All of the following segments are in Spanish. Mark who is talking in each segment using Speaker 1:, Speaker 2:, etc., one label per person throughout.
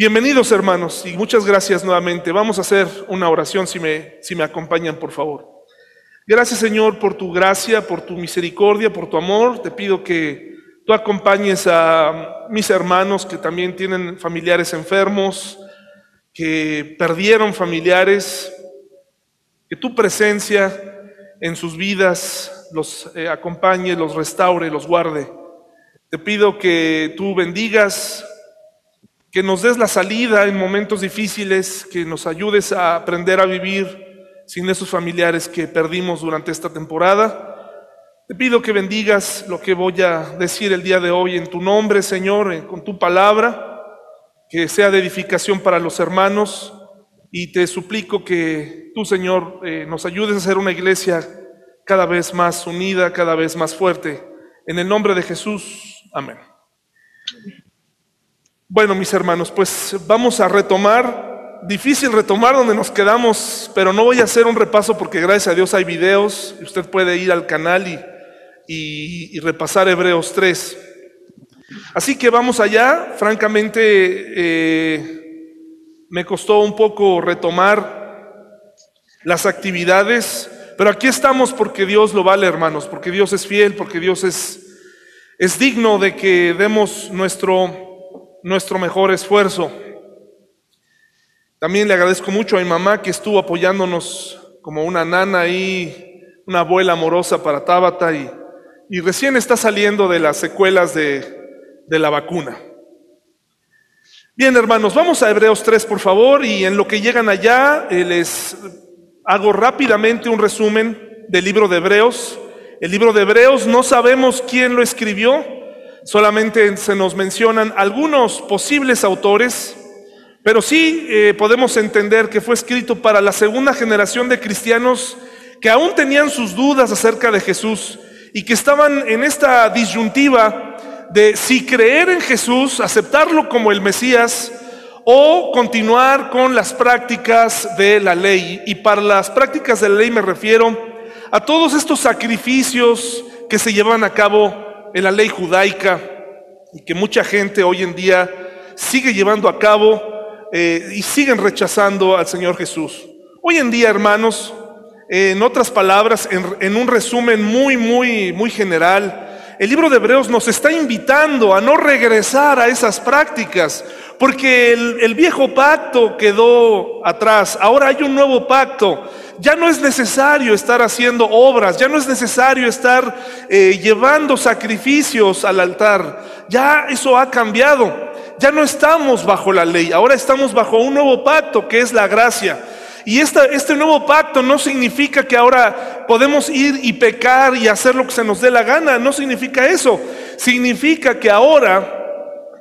Speaker 1: Bienvenidos hermanos y muchas gracias nuevamente. Vamos a hacer una oración si me, si me acompañan, por favor. Gracias Señor por tu gracia, por tu misericordia, por tu amor. Te pido que tú acompañes a mis hermanos que también tienen familiares enfermos, que perdieron familiares, que tu presencia en sus vidas los eh, acompañe, los restaure, los guarde. Te pido que tú bendigas que nos des la salida en momentos difíciles, que nos ayudes a aprender a vivir sin esos familiares que perdimos durante esta temporada. Te pido que bendigas lo que voy a decir el día de hoy en tu nombre, Señor, eh, con tu palabra, que sea de edificación para los hermanos y te suplico que tú, Señor, eh, nos ayudes a ser una iglesia cada vez más unida, cada vez más fuerte. En el nombre de Jesús, amén. Bueno, mis hermanos, pues vamos a retomar, difícil retomar donde nos quedamos, pero no voy a hacer un repaso porque gracias a Dios hay videos y usted puede ir al canal y, y, repasar Hebreos 3. Así que vamos allá, francamente eh, me costó un poco retomar las actividades, pero aquí estamos porque Dios lo vale, hermanos, porque Dios es fiel, porque Dios es, es digno de que demos nuestro nuestro mejor esfuerzo. También le agradezco mucho a mi mamá que estuvo apoyándonos como una nana y una abuela amorosa para Tábata y, y recién está saliendo de las secuelas de, de la vacuna. Bien, hermanos, vamos a Hebreos 3, por favor, y en lo que llegan allá eh, les hago rápidamente un resumen del libro de Hebreos. El libro de Hebreos no sabemos quién lo escribió, solamente se nos mencionan algunos posibles autores, pero sí eh, podemos entender que fue escrito para la segunda generación de cristianos que aún tenían sus dudas acerca de Jesús y que estaban en esta disyuntiva de si creer en Jesús, aceptarlo como el Mesías, o continuar con las prácticas de la ley. Y para las prácticas de la ley me refiero a todos estos sacrificios que se llevan a cabo en la ley judaica y que mucha gente hoy en día sigue llevando a cabo eh, y siguen rechazando al Señor Jesús. Hoy en día, hermanos, en otras palabras, en, un resumen muy, muy, muy general, el libro de Hebreos nos está invitando a no regresar a esas prácticas, porque el, viejo pacto quedó atrás, ahora hay un nuevo pacto ya no es necesario estar haciendo obras, ya no es necesario estar eh, llevando sacrificios al altar, ya eso ha cambiado, ya no estamos bajo la ley, ahora estamos bajo un nuevo pacto que es la gracia. Y este nuevo pacto no significa que ahora podemos ir y pecar y hacer lo que se nos dé la gana, no significa eso, significa que ahora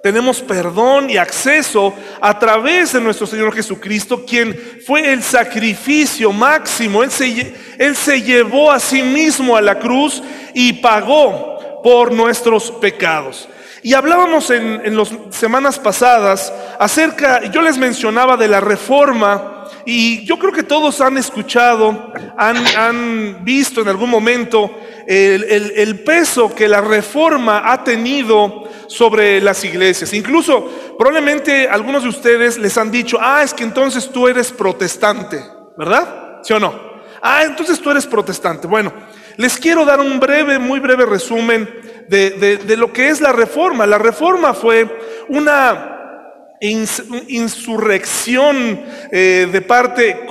Speaker 1: tenemos perdón y acceso a través de nuestro Señor Jesucristo, quien fue el sacrificio máximo. Él se, él se llevó a sí mismo a la cruz y pagó por nuestros pecados. Y hablábamos en, en las semanas pasadas acerca, yo les mencionaba de la reforma y yo creo que todos han escuchado, han, visto en algún momento el, peso que la reforma ha tenido sobre las iglesias. Incluso probablemente algunos de ustedes les han dicho, ah, es que entonces tú eres protestante, ¿verdad? ¿Sí o no? Ah, entonces tú eres protestante. Bueno, les quiero dar un breve, muy breve resumen de, lo que es la reforma. La reforma fue una insurrección eh, de parte,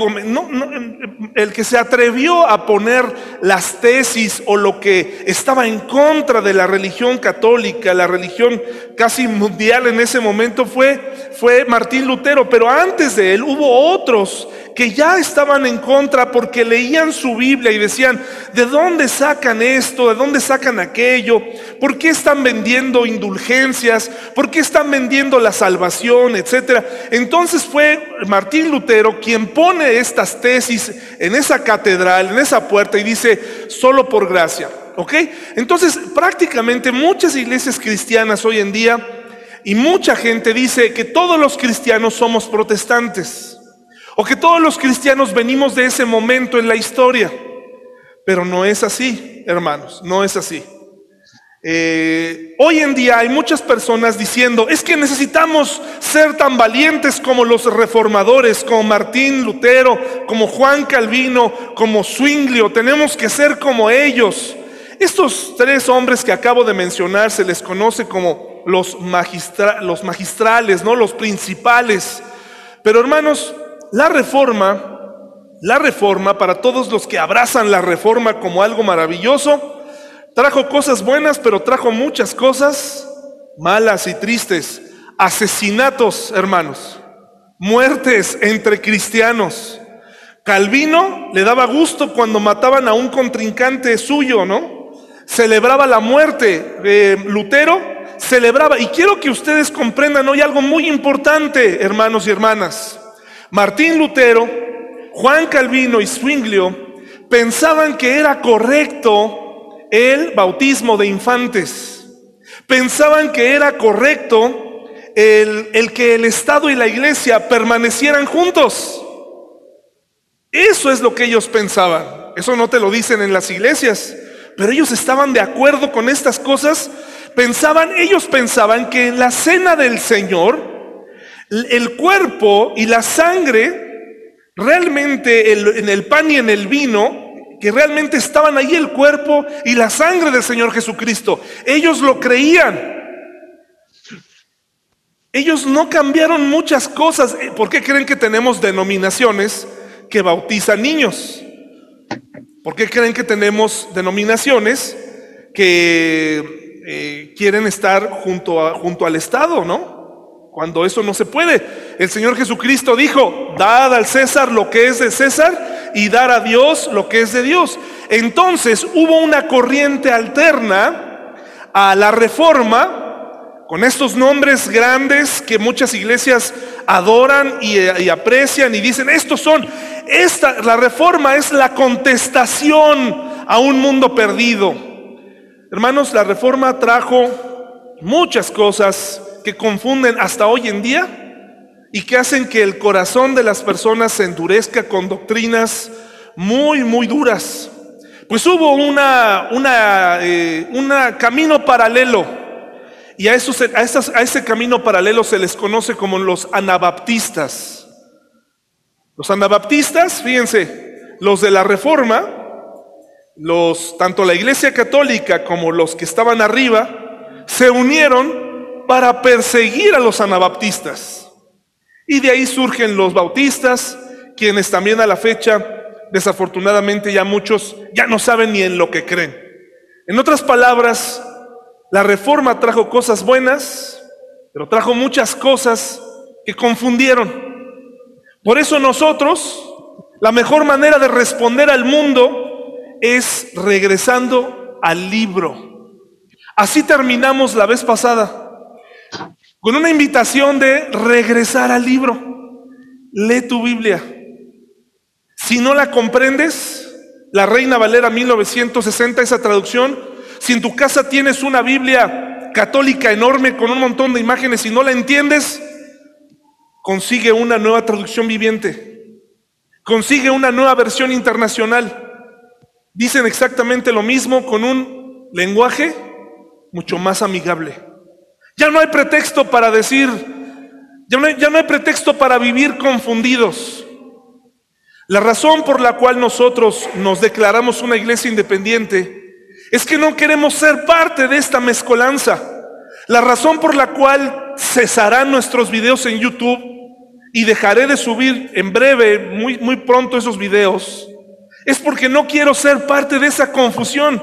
Speaker 1: el que se atrevió a poner las tesis o lo que estaba en contra de la religión católica, la religión casi mundial en ese momento fue, fue Martín Lutero, pero antes de él hubo otros que ya estaban en contra porque leían su Biblia y decían, ¿de dónde sacan esto? ¿De dónde sacan aquello? ¿Por qué están vendiendo indulgencias? ¿Por qué están vendiendo la salvación? Etcétera. Entonces fue Martín Lutero quien pone estas tesis en esa catedral, en esa puerta y dice, solo por gracia. ¿Ok? Entonces prácticamente muchas iglesias cristianas hoy en día y mucha gente dice que todos los cristianos somos protestantes. O que todos los cristianos venimos de ese momento en la historia. Pero no es así, hermanos, no es así. Eh, hoy en día hay muchas personas diciendo, es que necesitamos ser tan valientes como los reformadores, como Martín Lutero, como Juan Calvino, como Zwinglio, tenemos que ser como ellos. Estos tres hombres que acabo de mencionar se les conoce como los, los magistrales, ¿no? los principales. Pero hermanos, la reforma, la reforma, para todos los que abrazan la reforma como algo maravilloso, Trajo cosas buenas, pero trajo muchas cosas malas y tristes. Asesinatos, hermanos. Muertes entre cristianos. Calvino le daba gusto cuando mataban a un contrincante suyo, ¿no? Celebraba la muerte. de Lutero celebraba. Y quiero que ustedes comprendan hoy algo muy importante, hermanos y hermanas. Martín Lutero, Juan Calvino y Zwinglio pensaban que era correcto el bautismo de infantes. Pensaban que era correcto el, el, que el Estado y la iglesia permanecieran juntos. Eso es lo que ellos pensaban. Eso no te lo dicen en las iglesias. Pero ellos estaban de acuerdo con estas cosas. Pensaban, ellos pensaban que en la cena del Señor, el cuerpo y la sangre, realmente en el pan y en el vino, que realmente estaban ahí el cuerpo y la sangre del Señor Jesucristo. Ellos lo creían. Ellos no cambiaron muchas cosas. ¿Por qué creen que tenemos denominaciones que bautizan niños? ¿Por qué creen que tenemos denominaciones que eh, quieren estar junto, junto al Estado, no? Cuando eso no se puede. El Señor Jesucristo dijo, dad al César lo que es de César y dar a Dios lo que es de Dios. Entonces hubo una corriente alterna a la reforma con estos nombres grandes que muchas iglesias adoran y, aprecian y dicen, estos son, esta, la reforma es la contestación a un mundo perdido. Hermanos, la reforma trajo muchas cosas que confunden hasta hoy en día y que hacen que el corazón de las personas se endurezca con doctrinas muy, muy duras. Pues hubo una, una, eh, camino paralelo y a, esos, a, a ese camino paralelo se les conoce como los anabaptistas. Los anabaptistas, fíjense, los de la reforma, los, tanto la iglesia católica como los que estaban arriba, se unieron para perseguir a los anabaptistas. Y de ahí surgen los bautistas, quienes también a la fecha, desafortunadamente ya muchos ya no saben ni en lo que creen. En otras palabras, la reforma trajo cosas buenas, pero trajo muchas cosas que confundieron. Por eso nosotros, la mejor manera de responder al mundo es regresando al libro. Así terminamos la vez pasada con una invitación de regresar al libro. Lee tu Biblia. Si no la comprendes, la Reina Valera 1960, esa traducción, si en tu casa tienes una Biblia católica enorme con un montón de imágenes y no la entiendes, consigue una nueva traducción viviente. Consigue una nueva versión internacional. Dicen exactamente lo mismo con un lenguaje mucho más amigable. Ya no hay pretexto para decir, ya no hay, pretexto para vivir confundidos. La razón por la cual nosotros nos declaramos una iglesia independiente es que no queremos ser parte de esta mezcolanza. La razón por la cual cesarán nuestros videos en YouTube y dejaré de subir en breve, muy, muy pronto esos videos, es porque no quiero ser parte de esa confusión.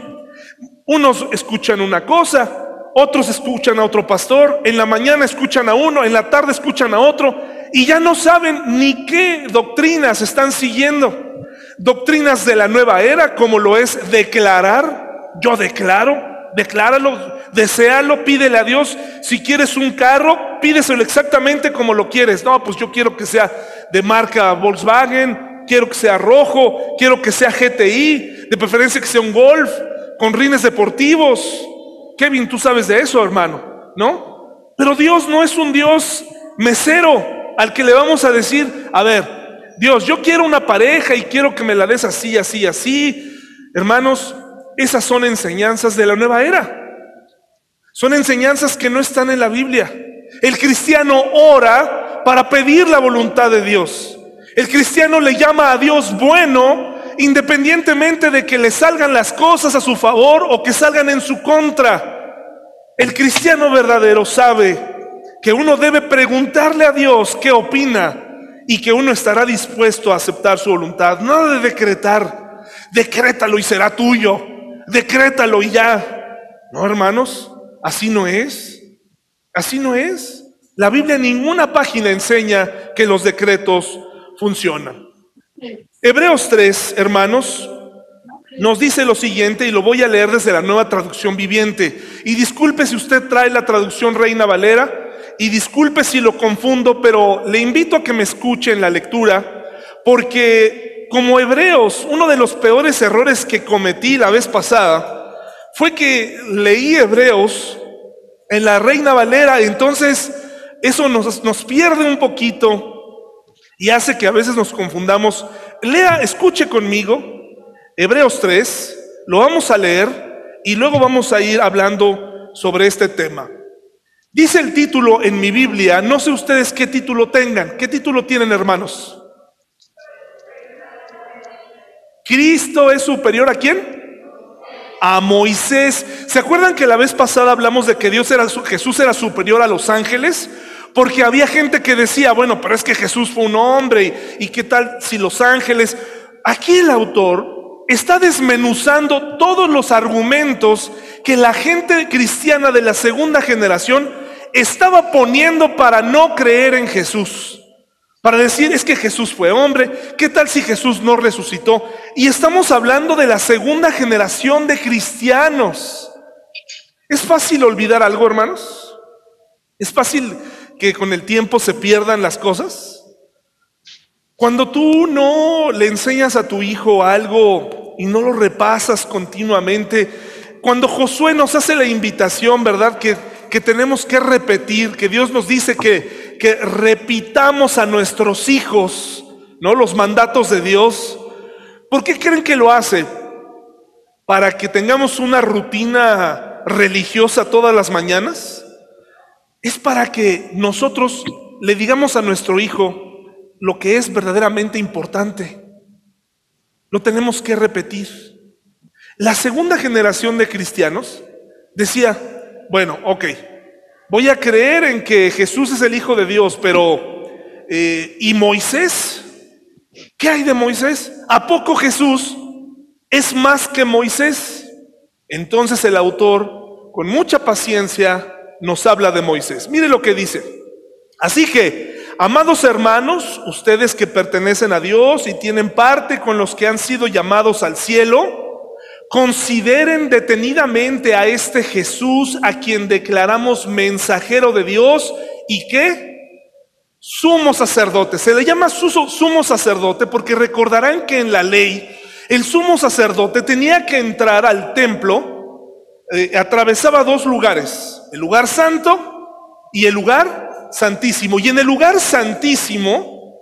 Speaker 1: Unos escuchan una cosa, otros escuchan a otro pastor, en la mañana escuchan a uno, en la tarde escuchan a otro, y ya no saben ni qué doctrinas están siguiendo. Doctrinas de la nueva era, como lo es declarar, yo declaro, decláralo, deséalo, pídele a Dios. Si quieres un carro, pídeselo exactamente como lo quieres. No, pues yo quiero que sea de marca Volkswagen, quiero que sea rojo, quiero que sea GTI, de preferencia que sea un Golf, con rines deportivos. Kevin, tú sabes de eso, hermano, ¿no? Pero Dios no es un Dios mesero al que le vamos a decir, a ver, Dios, yo quiero una pareja y quiero que me la des así, así, así. Hermanos, esas son enseñanzas de la nueva era. Son enseñanzas que no están en la Biblia. El cristiano ora para pedir la voluntad de Dios. El cristiano le llama a Dios bueno independientemente de que le salgan las cosas a su favor o que salgan en su contra. El cristiano verdadero sabe que uno debe preguntarle a Dios qué opina y que uno estará dispuesto a aceptar su voluntad. Nada de decretar, decrétalo y será tuyo, decrétalo y ya. No, hermanos, así no es. Así no es. La Biblia en ninguna página enseña que los decretos funcionan. Hebreos 3, hermanos, nos dice lo siguiente y lo voy a leer desde la nueva traducción viviente. Y disculpe si usted trae la traducción Reina Valera y disculpe si lo confundo, pero le invito a que me escuche en la lectura porque como hebreos, uno de los peores errores que cometí la vez pasada fue que leí hebreos en la Reina Valera, entonces eso nos, nos pierde un poquito y hace que a veces nos confundamos. Lea, escuche conmigo Hebreos 3, lo vamos a leer y luego vamos a ir hablando sobre este tema. Dice el título en mi Biblia, no sé ustedes qué título tengan. ¿Qué título tienen hermanos? Cristo es superior a quién? A Moisés. ¿Se acuerdan que la vez pasada hablamos de que Dios era Jesús era superior a los ángeles? Porque había gente que decía, bueno, pero es que Jesús fue un hombre y, qué tal si los ángeles... Aquí el autor está desmenuzando todos los argumentos que la gente cristiana de la segunda generación estaba poniendo para no creer en Jesús. Para decir, es que Jesús fue hombre, ¿qué tal si Jesús no resucitó? Y estamos hablando de la segunda generación de cristianos. ¿Es fácil olvidar algo, hermanos? ¿Es fácil que con el tiempo se pierdan las cosas? Cuando tú no le enseñas a tu hijo algo y no lo repasas continuamente, cuando Josué nos hace la invitación, ¿verdad? Que, que tenemos que repetir, que Dios nos dice que, que repitamos a nuestros hijos, ¿no? Los mandatos de Dios. ¿Por qué creen que lo hace? ¿Para que tengamos una rutina religiosa todas las mañanas? Es para que nosotros le digamos a nuestro hijo lo que es verdaderamente importante. Lo tenemos que repetir. La segunda generación de cristianos decía, bueno, ok, voy a creer en que Jesús es el Hijo de Dios, pero eh, ¿y Moisés? ¿Qué hay de Moisés? ¿A poco Jesús es más que Moisés? Entonces el autor, con mucha paciencia, nos habla de Moisés. Mire lo que dice. Así que, amados hermanos, ustedes que pertenecen a Dios y tienen parte con los que han sido llamados al cielo, consideren detenidamente a este Jesús a quien declaramos mensajero de Dios y que sumo sacerdote. Se le llama sumo sacerdote porque recordarán que en la ley el sumo sacerdote tenía que entrar al templo eh, atravesaba dos lugares, el lugar santo y el lugar santísimo. Y en el lugar santísimo,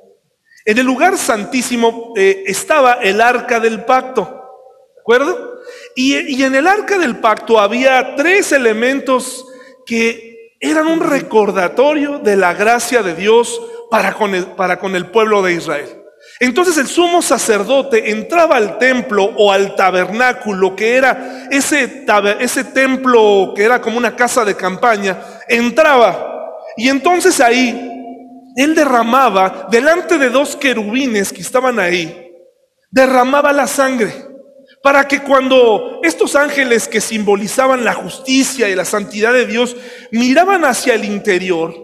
Speaker 1: en el lugar santísimo eh, estaba el arca del pacto, ¿de acuerdo? Y, y en el arca del pacto había tres elementos que eran un recordatorio de la gracia de Dios para con el, para con el pueblo de Israel. Entonces el sumo sacerdote entraba al templo o al tabernáculo, que era ese, ese templo que era como una casa de campaña, entraba. Y entonces ahí él derramaba, delante de dos querubines que estaban ahí, derramaba la sangre, para que cuando estos ángeles que simbolizaban la justicia y la santidad de Dios miraban hacia el interior,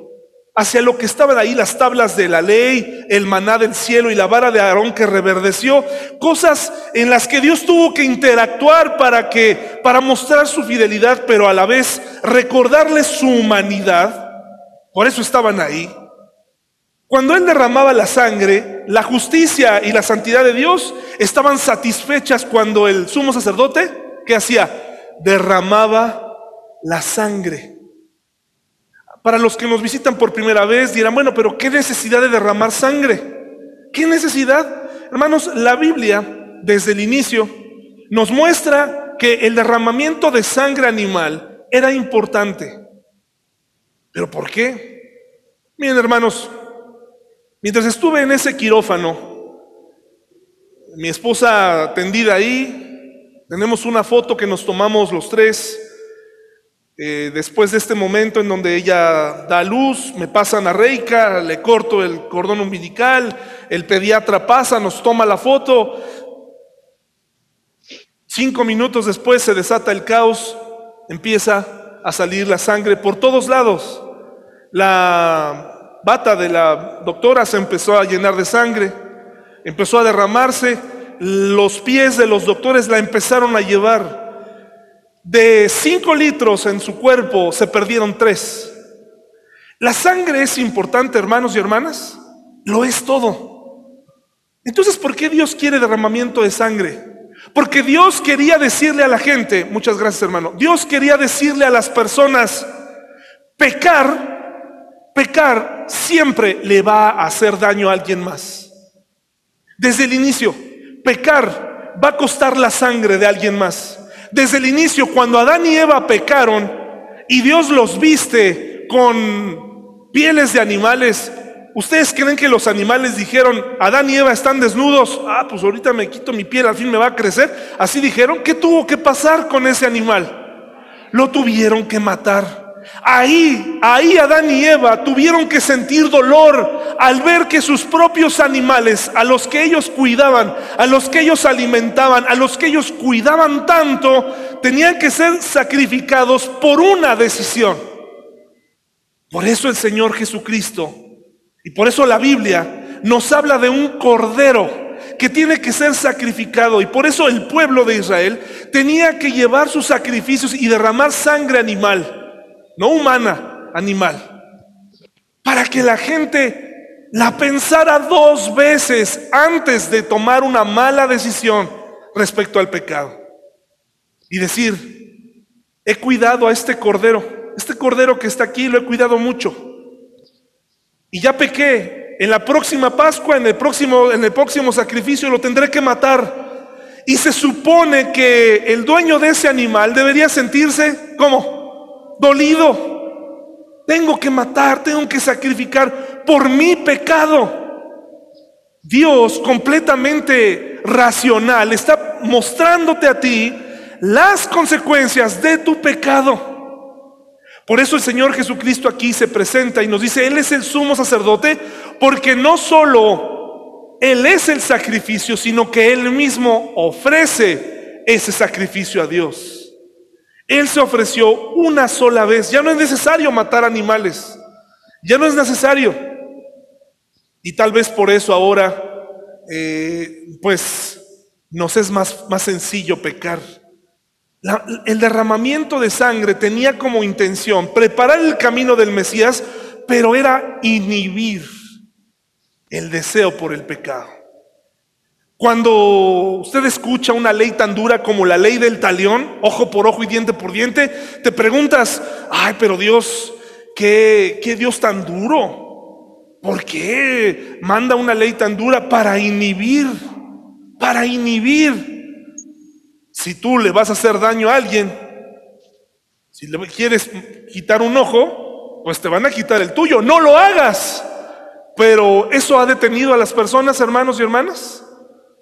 Speaker 1: hacia lo que estaban ahí las tablas de la ley, el maná del cielo y la vara de Aarón que reverdeció, cosas en las que Dios tuvo que interactuar para que para mostrar su fidelidad, pero a la vez recordarles su humanidad. Por eso estaban ahí. Cuando él derramaba la sangre, la justicia y la santidad de Dios estaban satisfechas cuando el sumo sacerdote, ¿qué hacía? Derramaba la sangre. Para los que nos visitan por primera vez dirán, bueno, pero ¿qué necesidad de derramar sangre? ¿Qué necesidad? Hermanos, la Biblia desde el inicio nos muestra que el derramamiento de sangre animal era importante. ¿Pero por qué? Miren hermanos, mientras estuve en ese quirófano, mi esposa tendida ahí, tenemos una foto que nos tomamos los tres, eh, después de este momento en donde ella da luz, me pasan a Reika, le corto el cordón umbilical, el pediatra pasa, nos toma la foto. Cinco minutos después se desata el caos, empieza a salir la sangre por todos lados. La bata de la doctora se empezó a llenar de sangre, empezó a derramarse, los pies de los doctores la empezaron a llevar. De 5 litros en su cuerpo se perdieron 3. La sangre es importante, hermanos y hermanas. Lo es todo. Entonces, ¿por qué Dios quiere derramamiento de sangre? Porque Dios quería decirle a la gente, muchas gracias hermano, Dios quería decirle a las personas, pecar, pecar siempre le va a hacer daño a alguien más. Desde el inicio, pecar va a costar la sangre de alguien más. Desde el inicio, cuando Adán y Eva pecaron y Dios los viste con pieles de animales, ¿ustedes creen que los animales dijeron, Adán y Eva están desnudos? Ah, pues ahorita me quito mi piel, al fin me va a crecer. Así dijeron, ¿qué tuvo que pasar con ese animal? Lo tuvieron que matar. Ahí, ahí Adán y Eva tuvieron que sentir dolor al ver que sus propios animales, a los que ellos cuidaban, a los que ellos alimentaban, a los que ellos cuidaban tanto, tenían que ser sacrificados por una decisión. Por eso el Señor Jesucristo, y por eso la Biblia nos habla de un cordero que tiene que ser sacrificado. Y por eso el pueblo de Israel tenía que llevar sus sacrificios y derramar sangre animal no humana, animal, para que la gente la pensara dos veces antes de tomar una mala decisión respecto al pecado. Y decir, he cuidado a este cordero, este cordero que está aquí lo he cuidado mucho. Y ya pequé, en la próxima Pascua, en el próximo, en el próximo sacrificio lo tendré que matar. Y se supone que el dueño de ese animal debería sentirse, ¿cómo? Dolido. Tengo que matar, tengo que sacrificar por mi pecado. Dios completamente racional está mostrándote a ti las consecuencias de tu pecado. Por eso el Señor Jesucristo aquí se presenta y nos dice, Él es el sumo sacerdote, porque no solo Él es el sacrificio, sino que Él mismo ofrece ese sacrificio a Dios. Él se ofreció una sola vez. Ya no es necesario matar animales. Ya no es necesario. Y tal vez por eso ahora, eh, pues, nos es más, más sencillo pecar. el derramamiento de sangre tenía como intención preparar el camino del Mesías, pero era inhibir el deseo por el pecado. Cuando usted escucha una ley tan dura como la ley del talión, ojo por ojo y diente por diente, te preguntas, ay, pero Dios, ¿qué, qué Dios tan duro? ¿Por qué manda una ley tan dura para inhibir? Para inhibir. Si tú le vas a hacer daño a alguien, si le quieres quitar un ojo, pues te van a quitar el tuyo. No lo hagas. Pero eso ha detenido a las personas, hermanos y hermanas.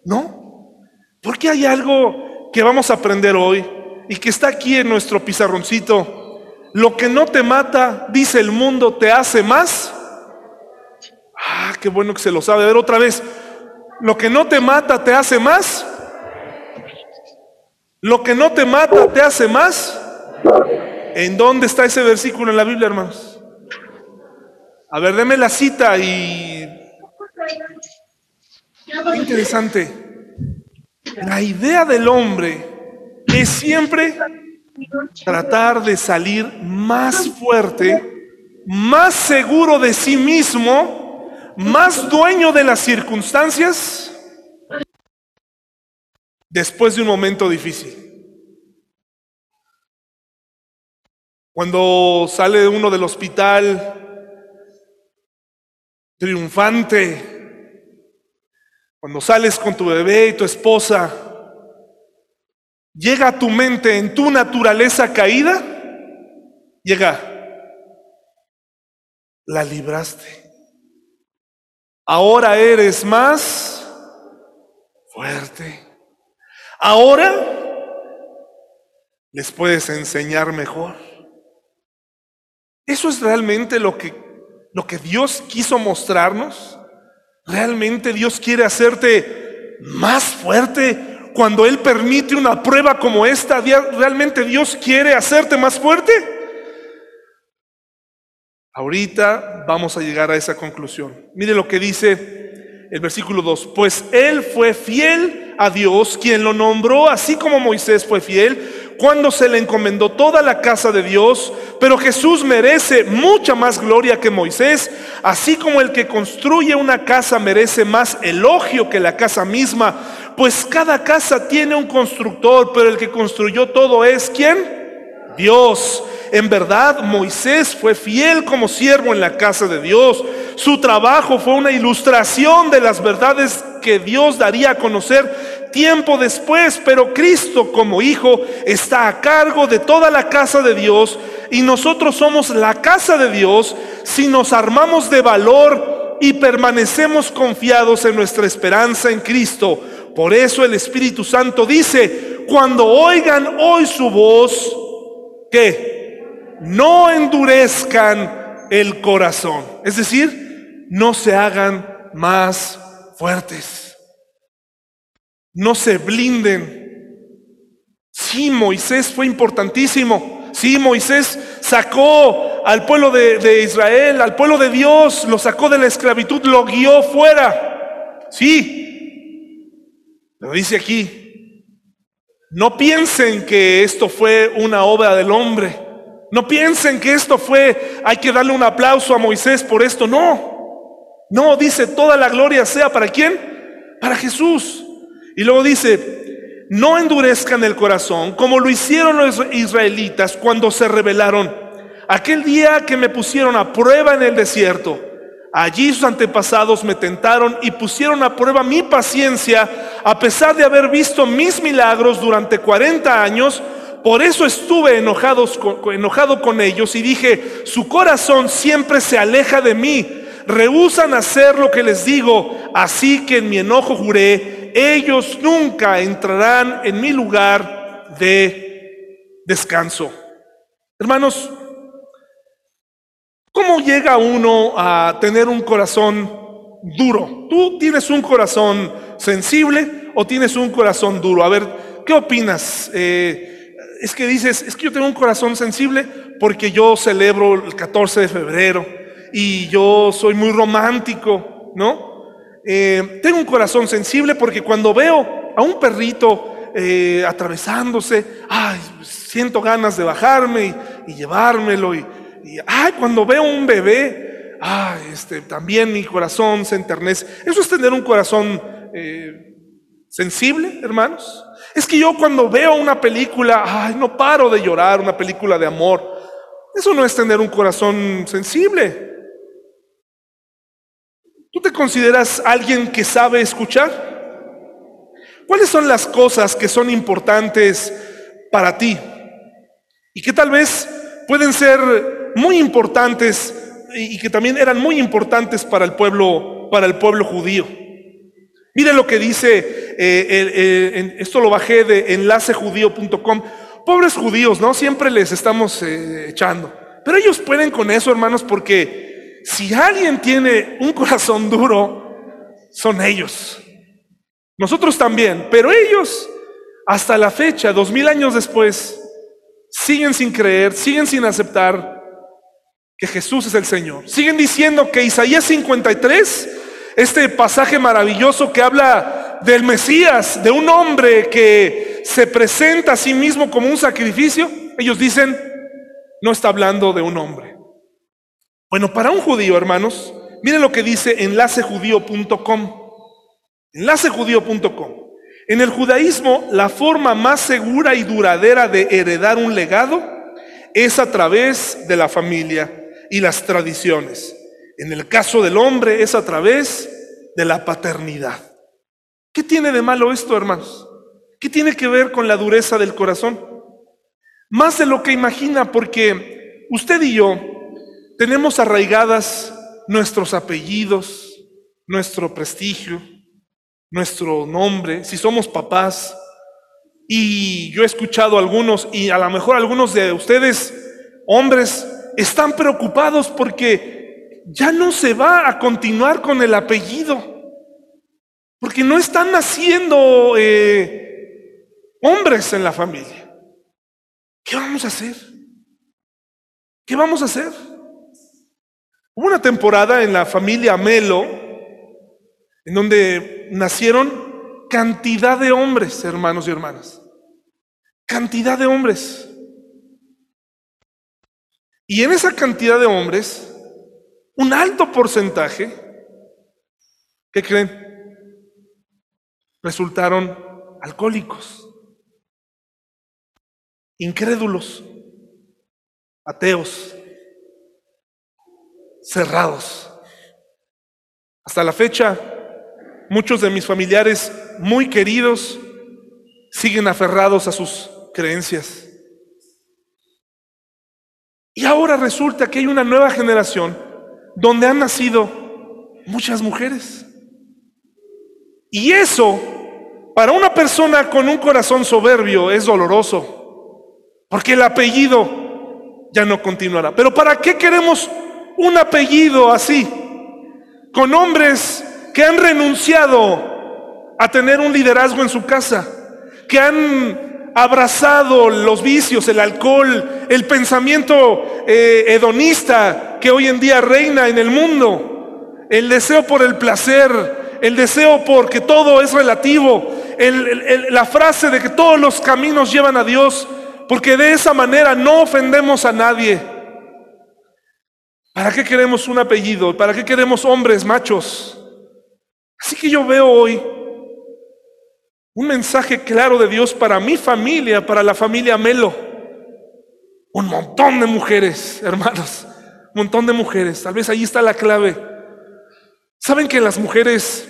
Speaker 1: No, porque hay algo que vamos a aprender hoy y que está aquí en nuestro pizarroncito. Lo que no te mata, dice el mundo, te hace más. Ah, qué bueno que se lo sabe. A ver otra vez. Lo que no te mata te hace más. Lo que no te mata te hace más. ¿En dónde está ese versículo en la Biblia, hermanos? A ver, deme la cita y interesante. La idea del hombre es siempre tratar de salir más fuerte, más seguro de sí mismo, más dueño de las circunstancias después de un momento difícil. Cuando sale uno del hospital triunfante, cuando sales con tu bebé y tu esposa, llega a tu mente en tu naturaleza caída, llega, la libraste. Ahora eres más fuerte. Ahora les puedes enseñar mejor. Eso es realmente lo que, lo que Dios quiso mostrarnos. Realmente Dios quiere hacerte más fuerte cuando Él permite una prueba como esta. ¿Realmente Dios quiere hacerte más fuerte? Ahorita vamos a llegar a esa conclusión. Mire lo que dice el versículo 2. Pues Él fue fiel a Dios, quien lo nombró, así como Moisés fue fiel, cuando se le encomendó toda la casa de Dios, pero Jesús merece mucha más gloria que Moisés, así como el que construye una casa merece más elogio que la casa misma, pues cada casa tiene un constructor, pero el que construyó todo es ¿quién? Dios. En verdad, Moisés fue fiel como siervo en la casa de Dios. Su trabajo fue una ilustración de las verdades que Dios daría a conocer tiempo después, pero Cristo como Hijo está a cargo de toda la casa de Dios y nosotros somos la casa de Dios si nos armamos de valor y permanecemos confiados en nuestra esperanza en Cristo. Por eso el Espíritu Santo dice, cuando oigan hoy su voz, que no endurezcan el corazón. Es decir, no se hagan más fuertes. No se blinden. Sí, Moisés fue importantísimo. Sí, Moisés sacó al pueblo de, Israel, al pueblo de Dios, lo sacó de la esclavitud, lo guió fuera. Sí, lo dice aquí, no piensen que esto fue una obra del hombre. No piensen que esto fue, hay que darle un aplauso a Moisés por esto. No. No, dice, toda la gloria sea para quién? Para Jesús. Y luego dice, no endurezcan el corazón como lo hicieron los israelitas cuando se rebelaron. Aquel día que me pusieron a prueba en el desierto Allí sus antepasados me tentaron y pusieron a prueba mi paciencia a pesar de haber visto mis milagros durante 40 años. Por eso estuve enojados, enojado con ellos y dije, su corazón siempre se aleja de mí, rehusan hacer lo que les digo, así que en mi enojo juré, ellos nunca entrarán en mi lugar de descanso. Hermanos, ¿Cómo llega uno a tener un corazón duro? ¿Tú tienes un corazón sensible o tienes un corazón duro? A ver, ¿qué opinas? Eh, es que dices, es que yo tengo un corazón sensible porque yo celebro el 14 de febrero y yo soy muy romántico, ¿no? Eh, tengo un corazón sensible porque cuando veo a un perrito eh, atravesándose, ay, siento ganas de bajarme y, y llevármelo y, y ay, cuando veo un bebé, ay, este, también mi corazón se enternece. Eso es tener un corazón eh, sensible, hermanos. Es que yo cuando veo una película, ay, no paro de llorar, una película de amor. Eso no es tener un corazón sensible. ¿Tú te consideras alguien que sabe escuchar? ¿Cuáles son las cosas que son importantes para ti? Y que tal vez pueden ser muy importantes y que también eran muy importantes para el pueblo, para el pueblo judío. Mire lo que dice, eh, esto lo bajé de enlacejudío.com. Pobres judíos, ¿no? Siempre les estamos eh, echando. Pero ellos pueden con eso, hermanos, porque si alguien tiene un corazón duro, son ellos. Nosotros también, pero ellos, hasta la fecha, dos mil años después, siguen sin creer, siguen sin aceptar que Jesús es el Señor. Siguen diciendo que Isaías 53, este pasaje maravilloso que habla del Mesías, de un hombre que se presenta a sí mismo como un sacrificio, ellos dicen, no está hablando de un hombre. Bueno, para un judío, hermanos, miren lo que dice enlacejudío.com. Enlacejudío.com. En el judaísmo, la forma más segura y duradera de heredar un legado es a través de la familia y las tradiciones. En el caso del hombre es a través de la paternidad. ¿Qué tiene de malo esto, hermanos? ¿Qué tiene que ver con la dureza del corazón? Más de lo que imagina, porque usted y yo tenemos arraigadas nuestros apellidos, nuestro prestigio, nuestro nombre, si somos papás. Y yo he escuchado a algunos, y a lo mejor algunos de ustedes, hombres, están preocupados porque ya no se va a continuar con el apellido. Porque no están naciendo eh, hombres en la familia. ¿Qué vamos a hacer? ¿Qué vamos a hacer? Hubo una temporada en la familia Melo en donde nacieron cantidad de hombres, hermanos y hermanas. Cantidad de hombres. Y en esa cantidad de hombres, un alto porcentaje, ¿qué creen? Resultaron alcohólicos, incrédulos, ateos, cerrados. Hasta la fecha, muchos de mis familiares muy queridos siguen aferrados a sus creencias. Y ahora resulta que hay una nueva generación donde han nacido muchas mujeres. Y eso, para una persona con un corazón soberbio, es doloroso, porque el apellido ya no continuará. Pero ¿para qué queremos un apellido así? Con hombres que han renunciado a tener un liderazgo en su casa, que han abrazado los vicios, el alcohol, el pensamiento eh, hedonista que hoy en día reina en el mundo, el deseo por el placer, el deseo por que todo es relativo, la frase de que todos los caminos llevan a Dios, porque de esa manera no ofendemos a nadie. ¿Para qué queremos un apellido? ¿Para qué queremos hombres machos? Así que yo veo hoy un mensaje claro de Dios para mi familia, para la familia Melo. Un montón de mujeres, hermanos, un montón de mujeres. Tal vez ahí está la clave. ¿Saben que las mujeres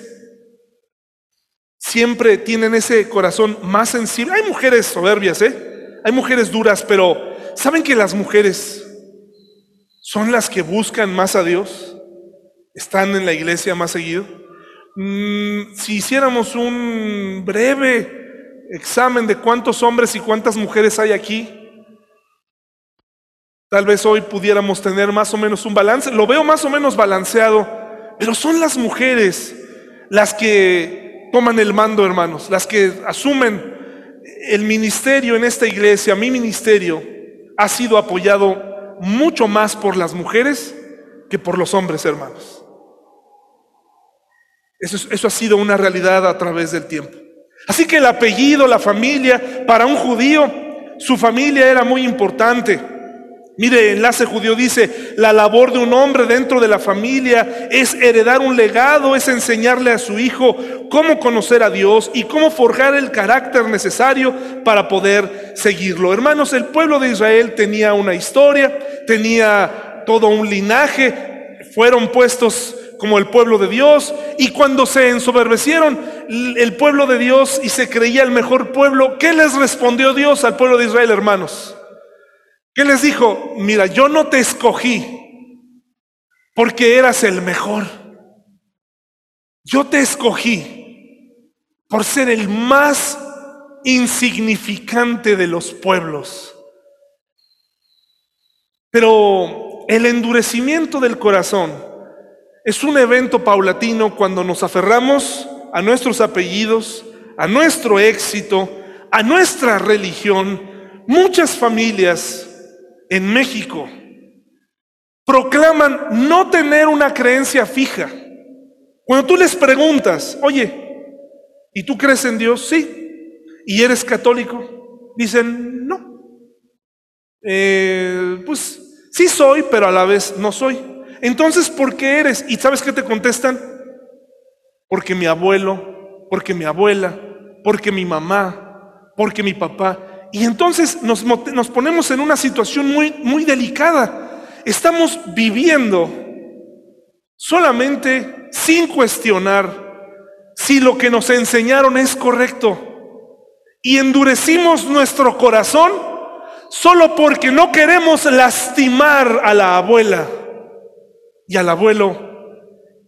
Speaker 1: siempre tienen ese corazón más sensible? Hay mujeres soberbias, ¿eh? Hay mujeres duras, pero ¿saben que las mujeres son las que buscan más a Dios? ¿Están en la iglesia más seguido? Mm, si hiciéramos un breve examen de cuántos hombres y cuántas mujeres hay aquí, tal vez hoy pudiéramos tener más o menos un balance. Lo veo más o menos balanceado, pero son las mujeres las que toman el mando, hermanos, las que asumen el ministerio en esta iglesia, mi ministerio, ha sido apoyado mucho más por las mujeres que por los hombres, hermanos. Eso, ha sido una realidad a través del tiempo. Así que el apellido, la familia, para un judío, su familia era muy importante. Mire, enlace judío dice, la labor de un hombre dentro de la familia es heredar un legado, es enseñarle a su hijo cómo conocer a Dios y cómo forjar el carácter necesario para poder seguirlo. Hermanos, el pueblo de Israel tenía una historia, tenía todo un linaje, fueron puestos como el pueblo de Dios, y cuando se ensoberbecieron el pueblo de Dios y se creía el mejor pueblo, ¿qué les respondió Dios al pueblo de Israel, hermanos? ¿Qué les dijo? Mira, yo no te escogí porque eras el mejor. Yo te escogí por ser el más insignificante de los pueblos. Pero el endurecimiento del corazón es un evento paulatino cuando nos aferramos a nuestros apellidos, a nuestro éxito, a nuestra religión. Muchas familias en México proclaman no tener una creencia fija. Cuando tú les preguntas, oye, ¿y tú crees en Dios? Sí. ¿Y eres católico? Dicen, no. Eh, pues sí soy, pero a la vez no soy. Entonces, ¿por qué eres? ¿Y sabes qué te contestan? Porque mi abuelo, porque mi abuela, porque mi mamá, porque mi papá. Y entonces nos, nos ponemos en una situación muy, muy delicada. Estamos viviendo solamente sin cuestionar si lo que nos enseñaron es correcto. Y endurecimos nuestro corazón solo porque no queremos lastimar a la abuela y al abuelo,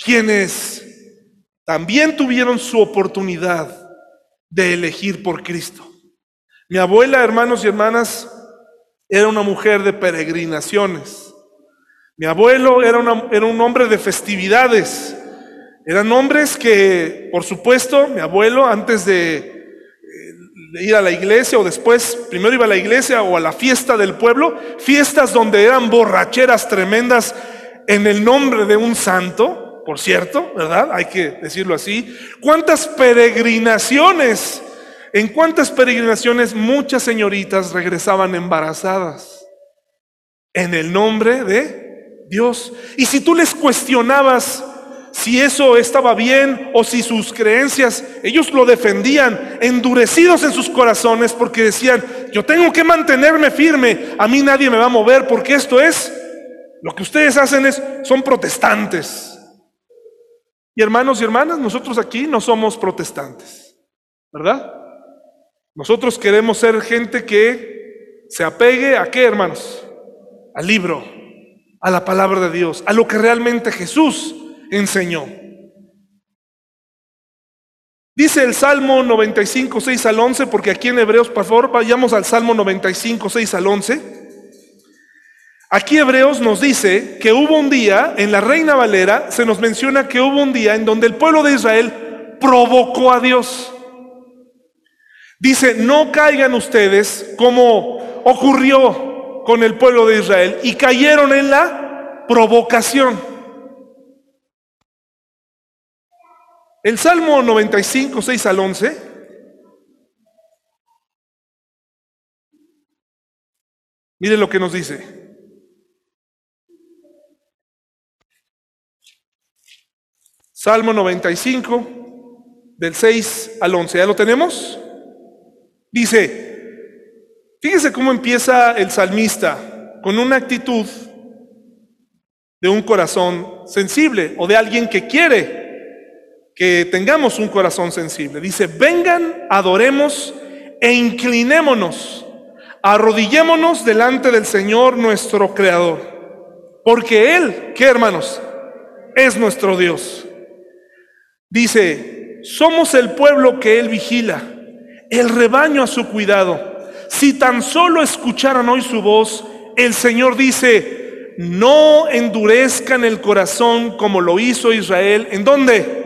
Speaker 1: quienes también tuvieron su oportunidad de elegir por Cristo. Mi abuela, hermanos y hermanas, era una mujer de peregrinaciones. Mi abuelo era, era un hombre de festividades. Eran hombres que, por supuesto, mi abuelo, antes de ir a la iglesia o después, primero iba a la iglesia o a la fiesta del pueblo, fiestas donde eran borracheras tremendas en el nombre de un santo, por cierto, ¿verdad? Hay que decirlo así. ¿Cuántas peregrinaciones? ¿En cuántas peregrinaciones muchas señoritas regresaban embarazadas? En el nombre de Dios. Y si tú les cuestionabas, si eso estaba bien o si sus creencias, ellos lo defendían, endurecidos en sus corazones porque decían, yo tengo que mantenerme firme, a mí nadie me va a mover porque esto es, lo que ustedes hacen es, son protestantes. Y hermanos y hermanas, nosotros aquí no somos protestantes, ¿verdad? Nosotros queremos ser gente que se apegue a qué, hermanos? Al libro, a la palabra de Dios, a lo que realmente Jesús enseñó. Dice el Salmo 95, 6 al 11, porque aquí en Hebreos, por favor, vayamos al Salmo 95, 6 al 11. Aquí Hebreos nos dice que hubo un día, en la Reina Valera, se nos menciona que hubo un día en donde el pueblo de Israel provocó a Dios. Dice, no caigan ustedes como ocurrió con el pueblo de Israel y cayeron en la provocación. El Salmo 95, 6 al 11. Mire lo que nos dice. Salmo 95, del 6 al 11. ¿Ya lo tenemos? Dice, fíjese cómo empieza el salmista con una actitud de un corazón sensible o de alguien que quiere que tengamos un corazón sensible. Dice, vengan, adoremos e inclinémonos, arrodillémonos delante del Señor nuestro Creador. Porque Él, ¿qué hermanos? Es nuestro Dios. Dice, somos el pueblo que Él vigila, el rebaño a su cuidado. Si tan solo escucharan hoy su voz, el Señor dice, no endurezcan el corazón como lo hizo Israel. ¿En dónde?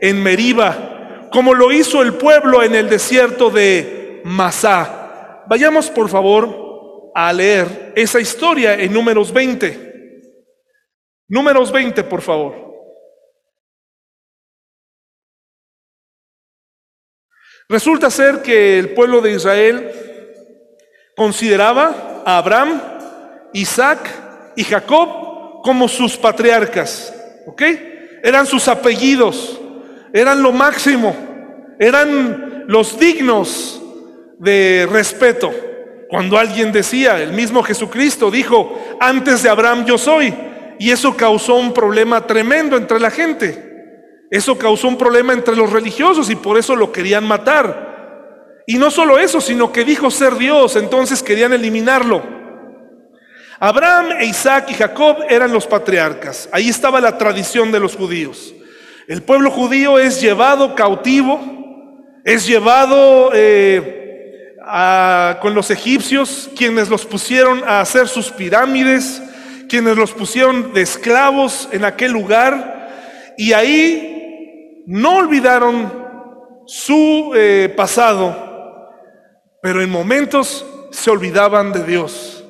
Speaker 1: en Meriba, como lo hizo el pueblo en el desierto de Masá. Vayamos por favor a leer esa historia en números 20. Números 20, por favor. Resulta ser que el pueblo de Israel consideraba a Abraham, Isaac y Jacob como sus patriarcas, ¿ok? Eran sus apellidos eran lo máximo, eran los dignos de respeto. Cuando alguien decía, el mismo Jesucristo dijo, antes de Abraham yo soy, y eso causó un problema tremendo entre la gente. Eso causó un problema entre los religiosos y por eso lo querían matar. Y no solo eso, sino que dijo ser Dios, entonces querían eliminarlo. Abraham, Isaac y Jacob eran los patriarcas. Ahí estaba la tradición de los judíos. El pueblo judío es llevado cautivo, es llevado eh, con los egipcios, quienes los pusieron a hacer sus pirámides, quienes los pusieron de esclavos en aquel lugar, y ahí no olvidaron su eh, pasado, pero en momentos se olvidaban de Dios.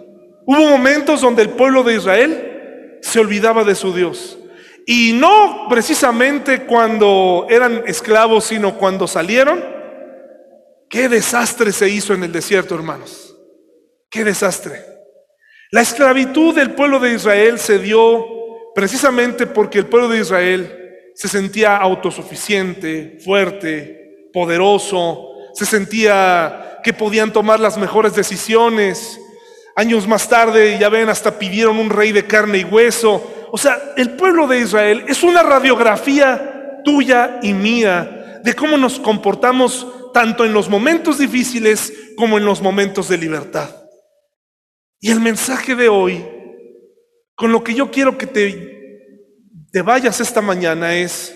Speaker 1: Hubo momentos donde el pueblo de Israel se olvidaba de su Dios. Y no precisamente cuando eran esclavos, sino cuando salieron. Qué desastre se hizo en el desierto, hermanos. Qué desastre. La esclavitud del pueblo de Israel se dio precisamente porque el pueblo de Israel se sentía autosuficiente, fuerte, poderoso, se sentía que podían tomar las mejores decisiones. Años más tarde, ya ven, hasta pidieron un rey de carne y hueso o sea, el pueblo de Israel es una radiografía tuya y mía de cómo nos comportamos tanto en los momentos difíciles como en los momentos de libertad. Y el mensaje de hoy, con lo que yo quiero que te, te vayas esta mañana es,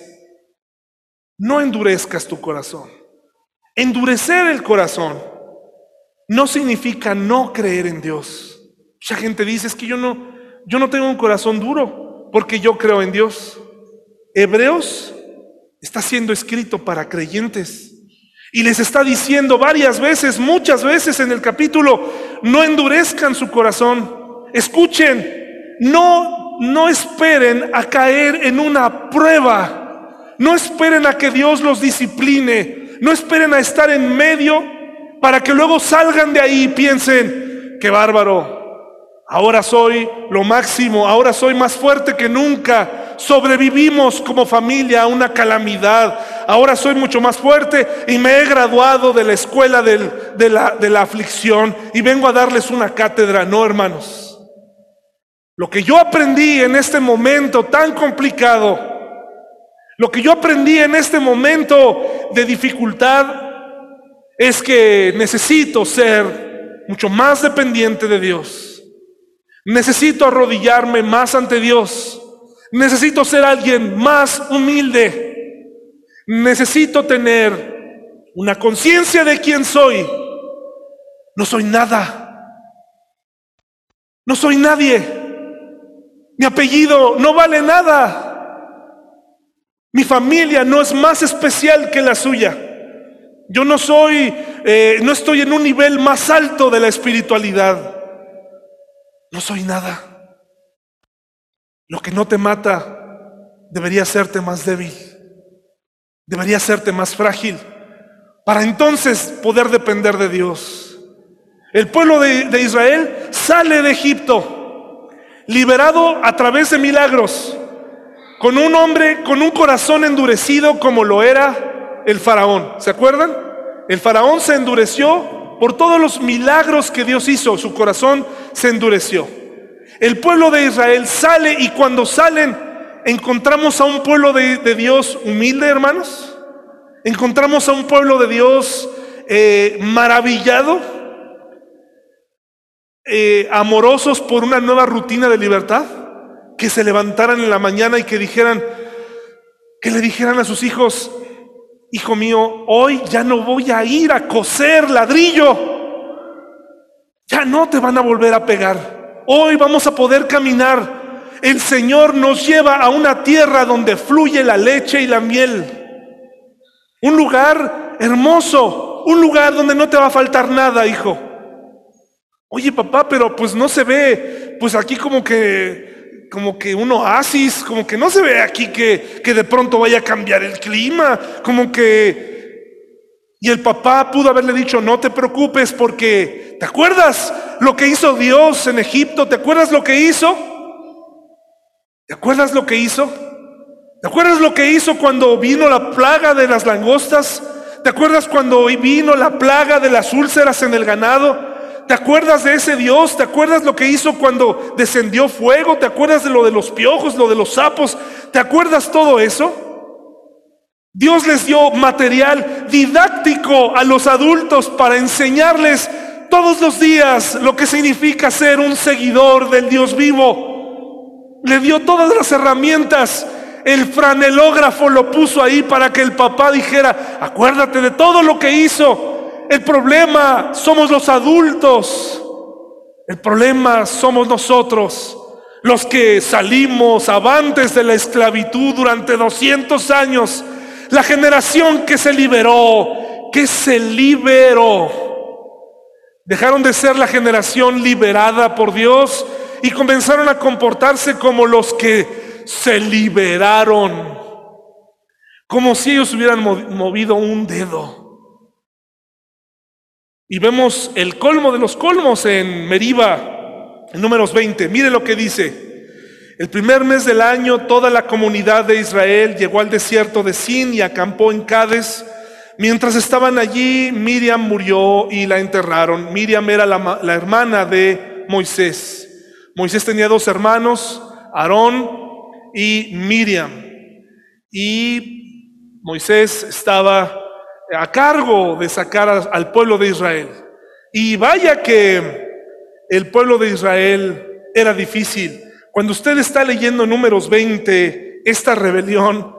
Speaker 1: no endurezcas tu corazón. Endurecer el corazón no significa no creer en Dios. Mucha gente dice, es que yo no, yo no tengo un corazón duro porque yo creo en Dios. Hebreos está siendo escrito para creyentes. Y les está diciendo varias veces, muchas veces en el capítulo, no endurezcan su corazón. Escuchen, no, no esperen a caer en una prueba. No esperen a que Dios los discipline. No esperen a estar en medio para que luego salgan de ahí y piensen, qué bárbaro, Ahora soy lo máximo, ahora soy más fuerte que nunca. Sobrevivimos como familia a una calamidad. Ahora soy mucho más fuerte y me he graduado de la escuela de, la, de la aflicción y vengo a darles una cátedra. No, hermanos. Lo que yo aprendí en este momento tan complicado, lo que yo aprendí en este momento de dificultad, es que necesito ser mucho más dependiente de Dios. Necesito arrodillarme más ante Dios. Necesito ser alguien más humilde. Necesito tener una conciencia de quién soy. No soy nada. No soy nadie. Mi apellido no vale nada. Mi familia no es más especial que la suya. Yo no soy, eh, no estoy en un nivel más alto de la espiritualidad. No soy nada. Lo que no te mata debería hacerte más débil. Debería hacerte más frágil. Para entonces poder depender de Dios. El pueblo de, de Israel sale de Egipto, liberado a través de milagros, con un hombre con un corazón endurecido como lo era el faraón. ¿Se acuerdan? El faraón se endureció por todos los milagros que Dios hizo, su corazón se endureció. El pueblo de Israel sale y cuando salen encontramos a un pueblo de, Dios humilde, hermanos. Encontramos a un pueblo de Dios eh, maravillado, eh, amorosos por una nueva rutina de libertad, que se levantaran en la mañana y que dijeran, que le dijeran a sus hijos, hijo mío, hoy ya no voy a ir a coser ladrillo. Ya no te van a volver a pegar. Hoy vamos a poder caminar. El Señor nos lleva a una tierra donde fluye la leche y la miel. Un lugar hermoso, un lugar donde no te va a faltar nada, hijo. Oye, papá, pero pues no se ve, pues aquí como que como que un oasis, como que no se ve aquí que, que de pronto vaya a cambiar el clima, como que... Y el papá pudo haberle dicho, no te preocupes porque, ¿te acuerdas lo que hizo Dios en Egipto? ¿Te acuerdas lo que hizo? ¿Te acuerdas lo que hizo? ¿Te acuerdas lo que hizo cuando vino la plaga de las langostas? ¿Te acuerdas cuando vino la plaga de las úlceras en el ganado? ¿Te acuerdas de ese Dios? ¿Te acuerdas lo que hizo cuando descendió fuego? ¿Te acuerdas de lo de los piojos, lo de los sapos? ¿Te acuerdas todo eso? Dios les dio material didáctico a los adultos para enseñarles todos los días lo que significa ser un seguidor del Dios vivo. Le dio todas las herramientas. El franelógrafo lo puso ahí para que el papá dijera, acuérdate de todo lo que hizo. El problema somos los adultos. El problema somos nosotros, los que salimos avantes de la esclavitud durante 200 años. La generación que se liberó, que se liberó. Dejaron de ser la generación liberada por Dios y comenzaron a comportarse como los que se liberaron. Como si ellos hubieran movido un dedo. Y vemos el colmo de los colmos en Meriba, en números 20. Mire lo que dice. El primer mes del año toda la comunidad de Israel llegó al desierto de Sin y acampó en Cades. Mientras estaban allí, Miriam murió y la enterraron. Miriam era la, la hermana de Moisés. Moisés tenía dos hermanos, Aarón y Miriam. Y Moisés estaba a cargo de sacar al pueblo de Israel. Y vaya que el pueblo de Israel era difícil. Cuando usted está leyendo números 20, esta rebelión,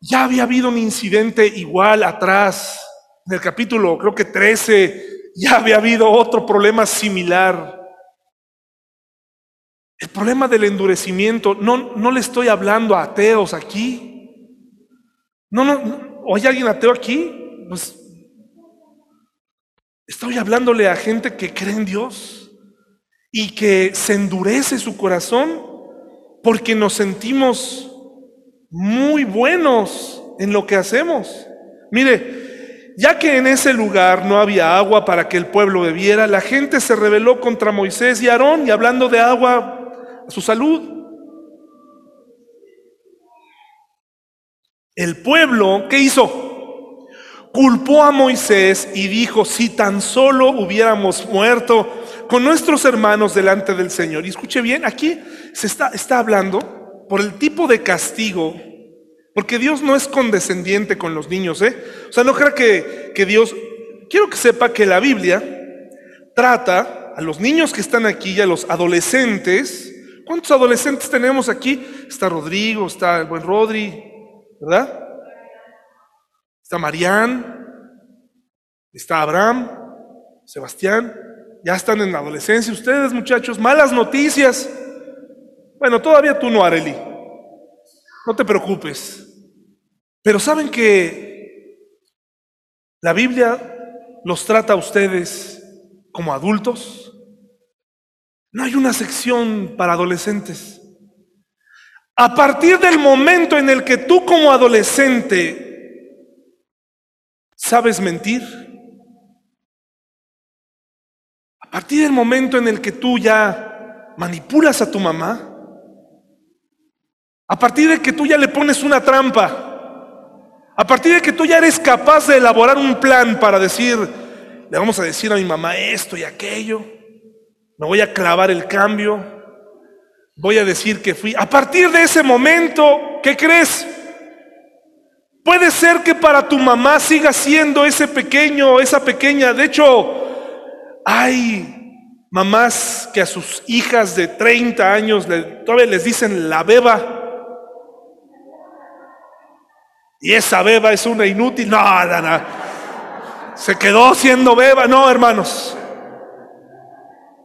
Speaker 1: ya había habido un incidente igual atrás. En el capítulo, creo que 13, ya había habido otro problema similar. El problema del endurecimiento, no, no le estoy hablando a ateos aquí. No, no, ¿o hay alguien ateo aquí? Pues estoy hablándole a gente que cree en Dios y que se endurece su corazón porque nos sentimos muy buenos en lo que hacemos. Mire, ya que en ese lugar no había agua para que el pueblo bebiera, la gente se rebeló contra Moisés y Aarón y hablando de agua, a su salud. El pueblo, ¿qué hizo? Culpó a Moisés y dijo, si tan solo hubiéramos muerto con nuestros hermanos delante del Señor. Y escuche bien, aquí se está, está hablando por el tipo de castigo, porque Dios no es condescendiente con los niños, ¿eh? O sea, no crea que, que Dios, quiero que sepa que la Biblia trata a los niños que están aquí y a los adolescentes. ¿Cuántos adolescentes tenemos aquí? Está Rodrigo, está el buen Rodri, ¿verdad? Está Marián, está Abraham, Sebastián. Ya están en la adolescencia ustedes, muchachos. Malas noticias. Bueno, todavía tú no, Areli. No te preocupes. Pero saben que la Biblia los trata a ustedes como adultos. No hay una sección para adolescentes. A partir del momento en el que tú como adolescente sabes mentir, a partir del momento en el que tú ya manipulas a tu mamá, a partir de que tú ya le pones una trampa, a partir de que tú ya eres capaz de elaborar un plan para decir, le vamos a decir a mi mamá esto y aquello, me voy a clavar el cambio, voy a decir que fui. A partir de ese momento, ¿qué crees? Puede ser que para tu mamá siga siendo ese pequeño, esa pequeña. De hecho, hay mamás que a sus hijas de 30 años todavía les dicen la beba. Y esa beba es una inútil. No, no, no. Se quedó siendo beba. No, hermanos.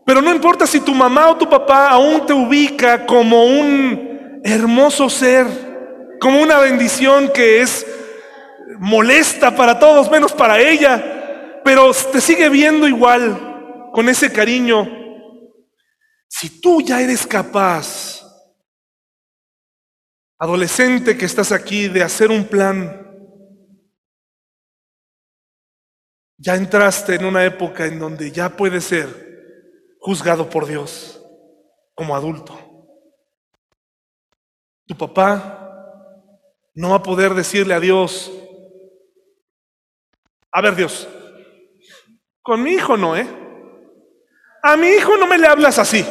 Speaker 1: Pero no importa si tu mamá o tu papá aún te ubica como un hermoso ser, como una bendición que es molesta para todos, menos para ella, pero te sigue viendo igual, con ese cariño. Si tú ya eres capaz adolescente que estás aquí, de hacer un plan. Ya entraste en una época en donde ya puedes ser juzgado por Dios como adulto. Tu papá no va a poder decirle a Dios, a ver Dios, con mi hijo no, ¿eh? A mi hijo no me le hablas así.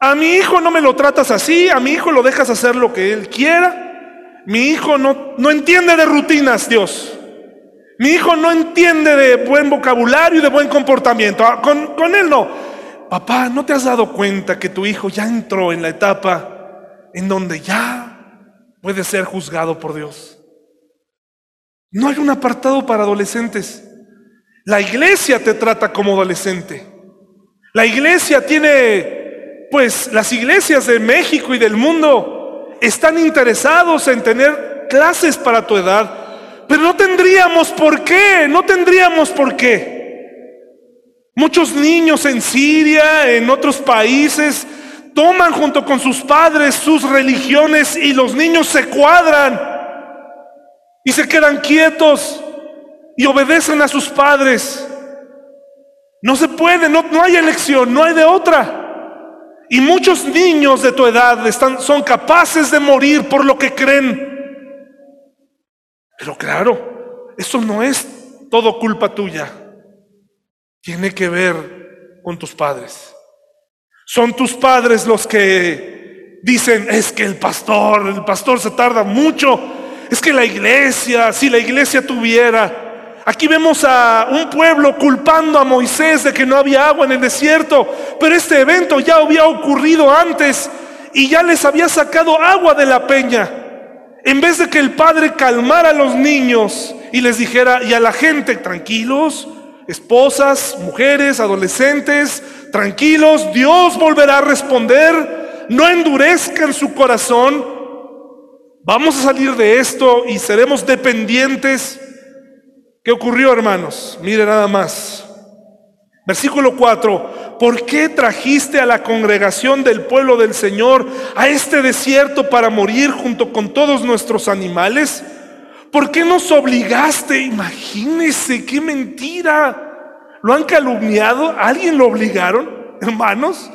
Speaker 1: A mi hijo no me lo tratas así, a mi hijo lo dejas hacer lo que él quiera. Mi hijo no, no entiende de rutinas, Dios. Mi hijo no entiende de buen vocabulario y de buen comportamiento. Ah, con, con él no. Papá, ¿no te has dado cuenta que tu hijo ya entró en la etapa en donde ya puede ser juzgado por Dios? No hay un apartado para adolescentes. La iglesia te trata como adolescente. La iglesia tiene pues las iglesias de México y del mundo están interesados en tener clases para tu edad, pero no tendríamos por qué, no tendríamos por qué. Muchos niños en Siria, en otros países, toman junto con sus padres sus religiones y los niños se cuadran y se quedan quietos y obedecen a sus padres. No se puede, no, no hay elección, no hay de otra. Y muchos niños de tu edad están, son capaces de morir por lo que creen. Pero claro, eso no es todo culpa tuya. Tiene que ver con tus padres. Son tus padres los que dicen, es que el pastor, el pastor se tarda mucho. Es que la iglesia, si la iglesia tuviera, Aquí vemos a un pueblo culpando a Moisés de que no había agua en el desierto, pero este evento ya había ocurrido antes y ya les había sacado agua de la peña. En vez de que el padre calmara a los niños y les dijera, y a la gente, tranquilos, esposas, mujeres, adolescentes, tranquilos, Dios volverá a responder, no endurezcan su corazón, vamos a salir de esto y seremos dependientes ¿Qué ocurrió, hermanos? Mire nada más. Versículo 4. ¿Por qué trajiste a la congregación del pueblo del Señor a este desierto para morir junto con todos nuestros animales? ¿Por qué nos obligaste? Imagínese, qué mentira. ¿Lo han calumniado? ¿Alguien lo obligaron, hermanos?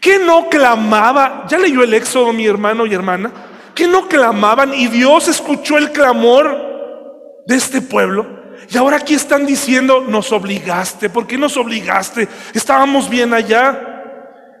Speaker 1: ¿Qué no clamaba? ¿Ya leyó el Éxodo, mi hermano y hermana? ¿Qué no clamaban? Y Dios escuchó el clamor de este pueblo. Y ahora aquí están diciendo, nos obligaste. ¿Por qué nos obligaste? Estábamos bien allá.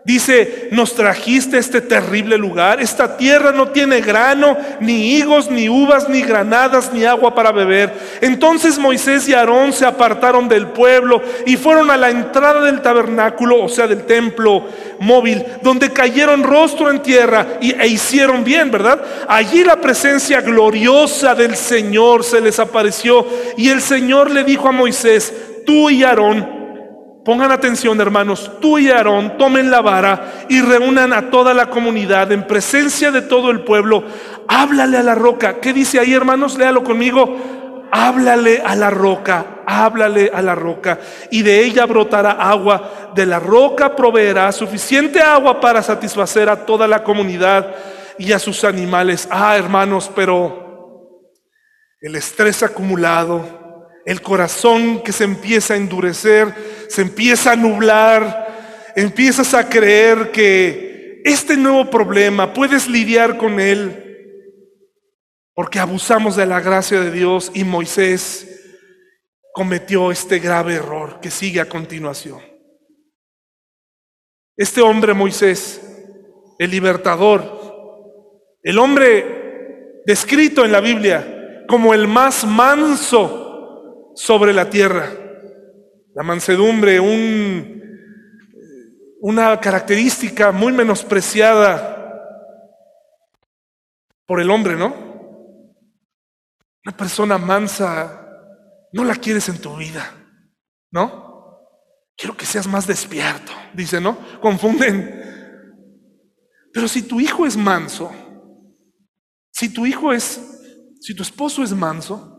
Speaker 1: Dice, nos trajiste este terrible lugar. Esta tierra no tiene grano, ni higos, ni uvas, ni granadas, ni agua para beber. Entonces Moisés y Aarón se apartaron del pueblo y fueron a la entrada del tabernáculo, o sea, del templo móvil, donde cayeron rostro en tierra y, e hicieron bien, ¿verdad? Allí la presencia gloriosa del Señor se les apareció y el Señor le dijo a Moisés, tú y Aarón, Pongan atención, hermanos, tú y Aarón tomen la vara y reúnan a toda la comunidad en presencia de todo el pueblo. Háblale a la roca. ¿Qué dice ahí, hermanos? Léalo conmigo. Háblale a la roca, háblale a la roca, y de ella brotará agua. De la roca proveerá suficiente agua para satisfacer a toda la comunidad y a sus animales. Ah, hermanos, pero el estrés acumulado, el corazón que se empieza a endurecer, se empieza a nublar, empiezas a creer que este nuevo problema puedes lidiar con él porque abusamos de la gracia de Dios y Moisés cometió este grave error que sigue a continuación. Este hombre Moisés, el libertador, el hombre descrito en la Biblia como el más manso sobre la tierra. La mansedumbre, un, una característica muy menospreciada por el hombre, ¿no? Una persona mansa, no la quieres en tu vida, ¿no? Quiero que seas más despierto, dice, ¿no? Confunden. Pero si tu hijo es manso, si tu hijo es, si tu esposo es manso,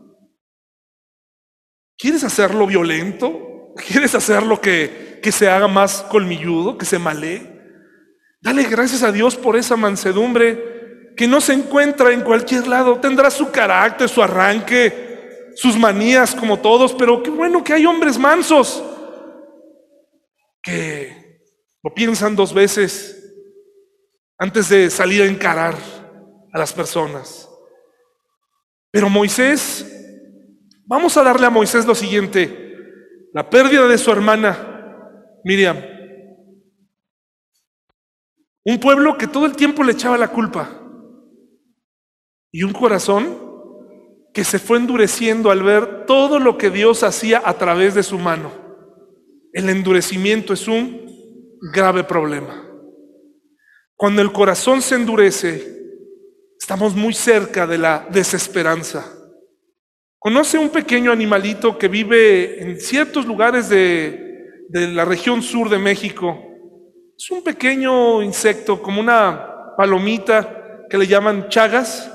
Speaker 1: ¿Quieres hacerlo violento? ¿Quieres hacerlo que, que se haga más colmilludo, que se malee? Dale gracias a Dios por esa mansedumbre que no se encuentra en cualquier lado. Tendrá su carácter, su arranque, sus manías como todos, pero qué bueno que hay hombres mansos que lo piensan dos veces antes de salir a encarar a las personas. Pero Moisés Vamos a darle a Moisés lo siguiente, la pérdida de su hermana Miriam. Un pueblo que todo el tiempo le echaba la culpa. Y un corazón que se fue endureciendo al ver todo lo que Dios hacía a través de su mano. El endurecimiento es un grave problema. Cuando el corazón se endurece, estamos muy cerca de la desesperanza. ¿Conoce un pequeño animalito que vive en ciertos lugares de, la región sur de México? Es un pequeño insecto, como una palomita que le llaman chagas.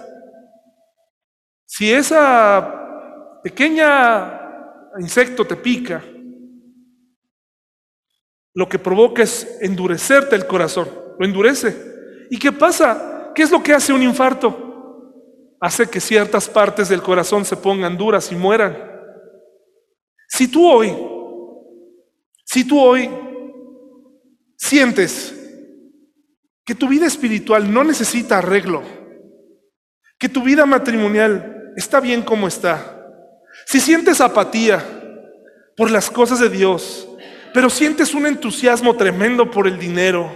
Speaker 1: Si esa pequeña insecto te pica, lo que provoca es endurecerte el corazón, lo endurece. ¿Y qué pasa? ¿Qué es lo que hace un infarto? Hace que ciertas partes del corazón se pongan duras y mueran. Si tú hoy, si tú hoy sientes que tu vida espiritual no necesita arreglo, que tu vida matrimonial está bien como está, si sientes apatía por las cosas de Dios, pero sientes un entusiasmo tremendo por el dinero,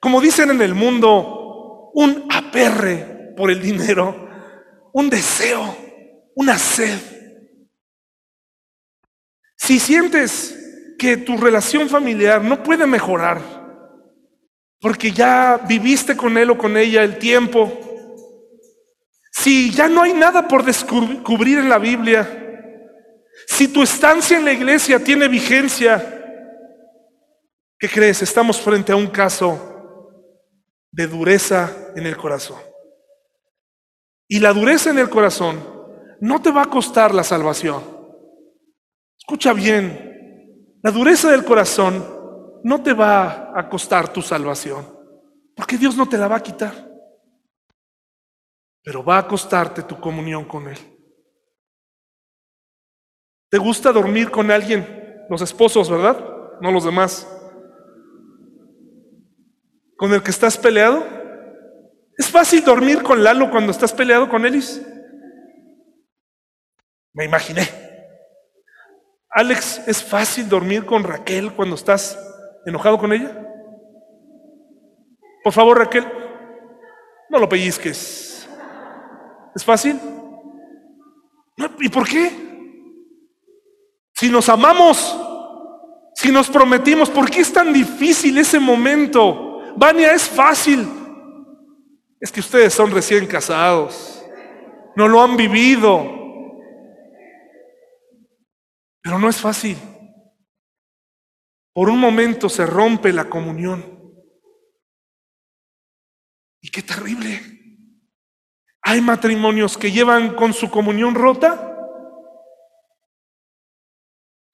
Speaker 1: como dicen en el mundo, un aperre por el dinero, un deseo, una sed. Si sientes que tu relación familiar no puede mejorar, porque ya viviste con él o con ella el tiempo, si ya no hay nada por descubrir en la Biblia, si tu estancia en la iglesia tiene vigencia, ¿qué crees? Estamos frente a un caso de dureza en el corazón. Y la dureza en el corazón no te va a costar la salvación. Escucha bien, la dureza del corazón no te va a costar tu salvación, porque Dios no te la va a quitar, pero va a costarte tu comunión con Él. ¿Te gusta dormir con alguien? Los esposos, ¿verdad? No los demás. ¿Con el que estás peleado? ¿Es fácil dormir con Lalo cuando estás peleado con Elis? Me imaginé. Alex, ¿es fácil dormir con Raquel cuando estás enojado con ella? Por favor, Raquel, no lo pellizques. ¿Es fácil? ¿Y por qué? Si nos amamos, si nos prometimos, ¿por qué es tan difícil ese momento? Vania, es fácil. Es que ustedes son recién casados, no lo han vivido. Pero no es fácil. Por un momento se rompe la comunión. Y qué terrible. Hay matrimonios que llevan con su comunión rota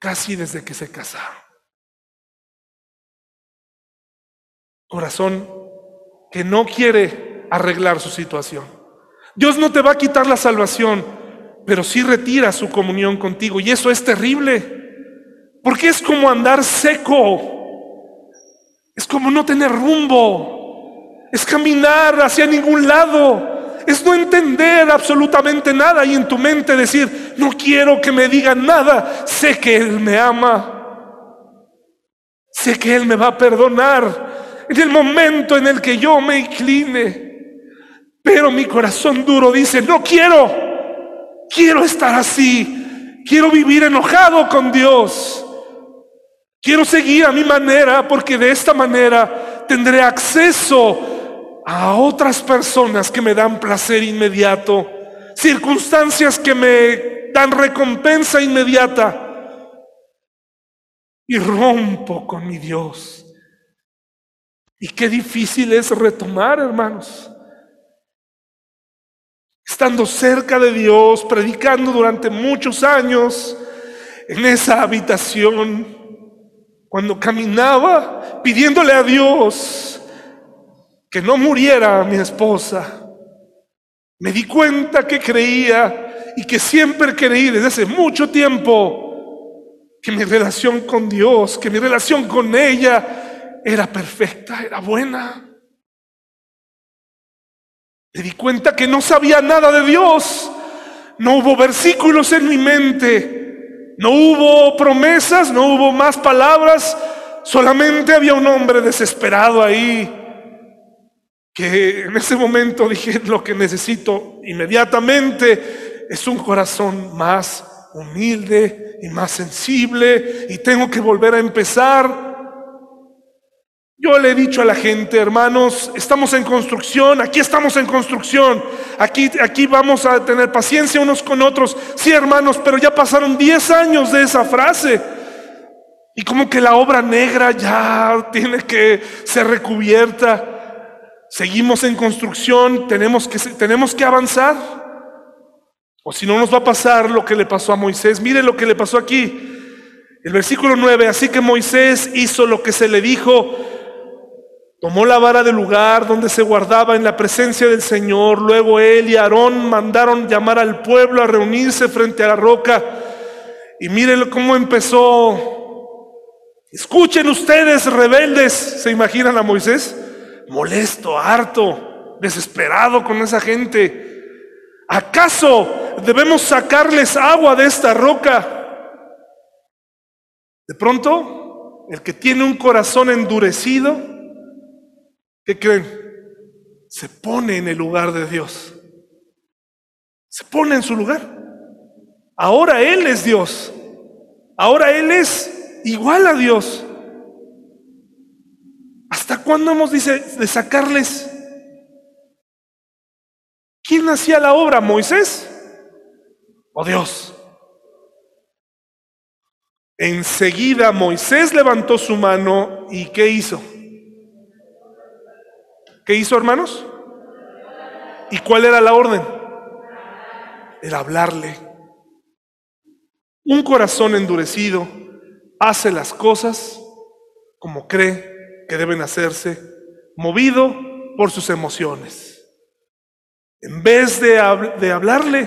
Speaker 1: casi desde que se casaron. Corazón que no quiere arreglar su situación. Dios no te va a quitar la salvación, pero sí retira su comunión contigo. Y eso es terrible, porque es como andar seco, es como no tener rumbo, es caminar hacia ningún lado es no entender absolutamente nada y en tu mente decir, no quiero que me digan nada, sé que Él me ama, sé que Él me va a perdonar en el momento en el que yo me incline, pero mi corazón duro dice, no quiero, quiero estar así, quiero vivir enojado con Dios. Quiero seguir a mi manera porque de esta manera tendré acceso a otras personas que me dan placer inmediato, circunstancias que me dan recompensa inmediata. Y rompo con mi Dios. Y qué difícil es retomar, hermanos. Estando cerca de Dios, predicando durante muchos años en esa habitación, cuando caminaba pidiéndole a Dios que no muriera mi esposa. Me di cuenta que creía y que siempre creí desde hace mucho tiempo que mi relación con Dios, que mi relación con ella era perfecta, era buena. Me di cuenta que no sabía nada de Dios. No hubo versículos en mi mente. No hubo promesas, no hubo más palabras. Solamente había un hombre desesperado ahí que en ese momento dije lo que necesito inmediatamente es un corazón más humilde y más sensible y tengo que volver a empezar. Yo le he dicho a la gente, hermanos, estamos en construcción, aquí estamos en construcción, aquí, aquí vamos a tener paciencia unos con otros. Sí, hermanos, pero ya pasaron 10 años de esa frase. Y como que la obra negra ya tiene que ser recubierta. Seguimos en construcción, tenemos que, tenemos que avanzar. O si no nos va a pasar lo que le pasó a Moisés. Mire lo que le pasó aquí. El versículo 9, así que Moisés hizo lo que se le dijo, tomó la vara del lugar donde se guardaba en la presencia del Señor, luego él y Aarón mandaron llamar al pueblo a reunirse frente a la roca. Y miren cómo empezó. Escuchen ustedes, rebeldes, ¿se imaginan a Moisés? molesto, harto, desesperado con esa gente. ¿Acaso debemos sacarles agua de esta roca? De pronto, el que tiene un corazón endurecido, ¿qué creen? Se pone en el lugar de Dios. Se pone en su lugar. Ahora Él es Dios. Ahora Él es igual a Dios. ¿Hasta cuándo hemos dice, de sacarles? ¿Quién hacía la obra? ¿Moisés o Dios? Enseguida Moisés levantó su mano y ¿qué hizo? ¿Qué hizo, hermanos? ¿Y cuál era la orden? El hablarle. Un corazón endurecido hace las cosas como cree que deben hacerse, movido por sus emociones. En vez de, de hablarle,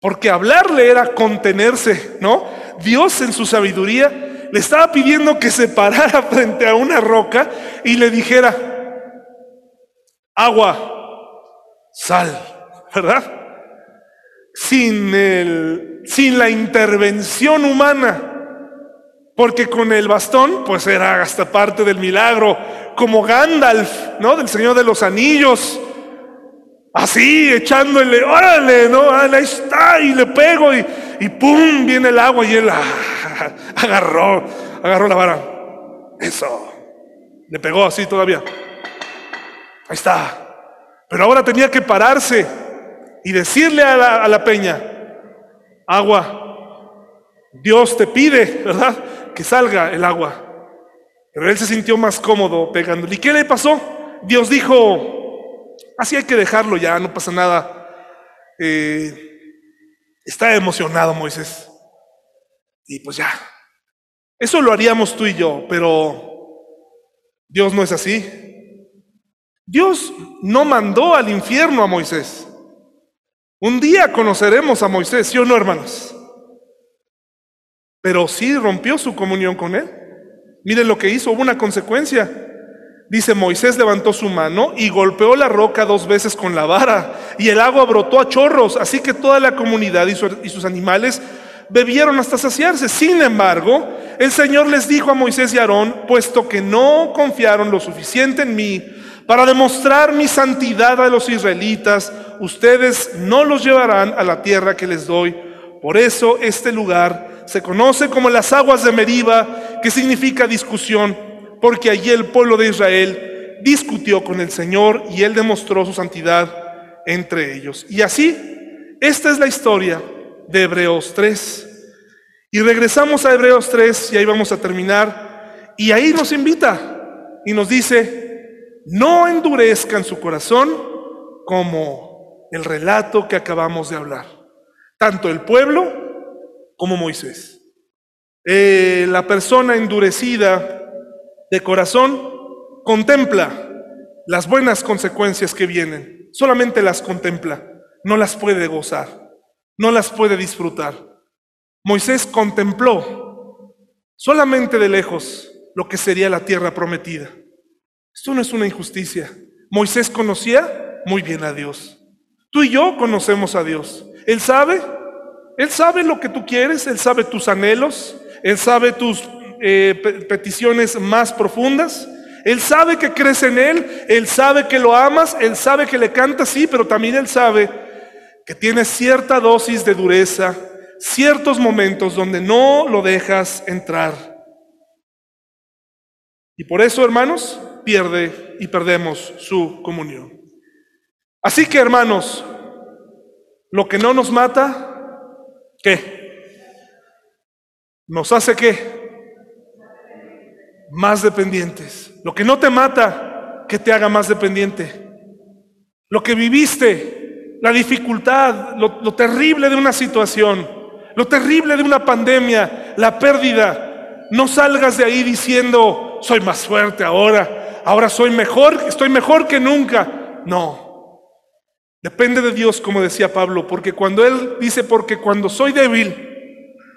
Speaker 1: porque hablarle era contenerse, ¿no? Dios en su sabiduría le estaba pidiendo que se parara frente a una roca y le dijera, agua, sal, ¿verdad? Sin, el, sin la intervención humana. Porque con el bastón, pues era hasta parte del milagro, como Gandalf, ¿no? Del Señor de los Anillos. Así, echándole, órale, ¿no? Ahí está, y le pego, y, y ¡pum! viene el agua, y él ah, agarró, agarró la vara. Eso. Le pegó así todavía. Ahí está. Pero ahora tenía que pararse y decirle a la, peña, agua, Dios te pide, ¿verdad? que salga el agua. Pero él se sintió más cómodo pegándole. ¿Y qué le pasó? Dios dijo, así hay que dejarlo ya, no pasa nada. Eh, está emocionado Moisés. Y pues ya, eso lo haríamos tú y yo, pero Dios no es así. Dios no mandó al infierno a Moisés. Un día conoceremos a Moisés, ¿sí o no, hermanos? pero sí rompió su comunión con él. Miren lo que hizo, hubo una consecuencia. Dice, Moisés levantó su mano y golpeó la roca dos veces con la vara, y el agua brotó a chorros, así que toda la comunidad y, y sus animales bebieron hasta saciarse. Sin embargo, el Señor les dijo a Moisés y Aarón, puesto que no confiaron lo suficiente en mí para demostrar mi santidad a los israelitas, ustedes no los llevarán a la tierra que les doy. Por eso este lugar se conoce como las aguas de Meriba, que significa discusión, porque allí el pueblo de Israel discutió con el Señor y él demostró su santidad entre ellos. Y así, esta es la historia de Hebreos 3. Y regresamos a Hebreos 3 y ahí vamos a terminar. Y ahí nos invita y nos dice, no endurezcan su corazón como el relato que acabamos de hablar. Tanto el pueblo como Moisés. Eh, la persona endurecida de corazón contempla las buenas consecuencias que vienen, solamente las contempla, no las puede gozar, no las puede disfrutar. Moisés contempló solamente de lejos lo que sería la tierra prometida. Esto no es una injusticia. Moisés conocía muy bien a Dios. Tú y yo conocemos a Dios. Él sabe él sabe lo que tú quieres, Él sabe tus anhelos, Él sabe tus eh, peticiones más profundas. Él sabe que crees en Él, Él sabe que lo amas, Él sabe que le cantas, sí, pero también Él sabe que tienes cierta dosis de dureza, ciertos momentos donde no lo dejas entrar. Y por eso, hermanos, pierde y perdemos su comunión. Así que, hermanos, lo que no nos mata, ¿Qué? Nos hace qué? Más dependientes. Lo que no te mata, que te haga más dependiente. Lo que viviste, la dificultad, lo, lo terrible de una situación, lo terrible de una pandemia, la pérdida. No salgas de ahí diciendo, soy más fuerte ahora, ahora soy mejor, estoy mejor que nunca. No, Depende de Dios, como decía Pablo, porque cuando Él dice, porque cuando soy débil,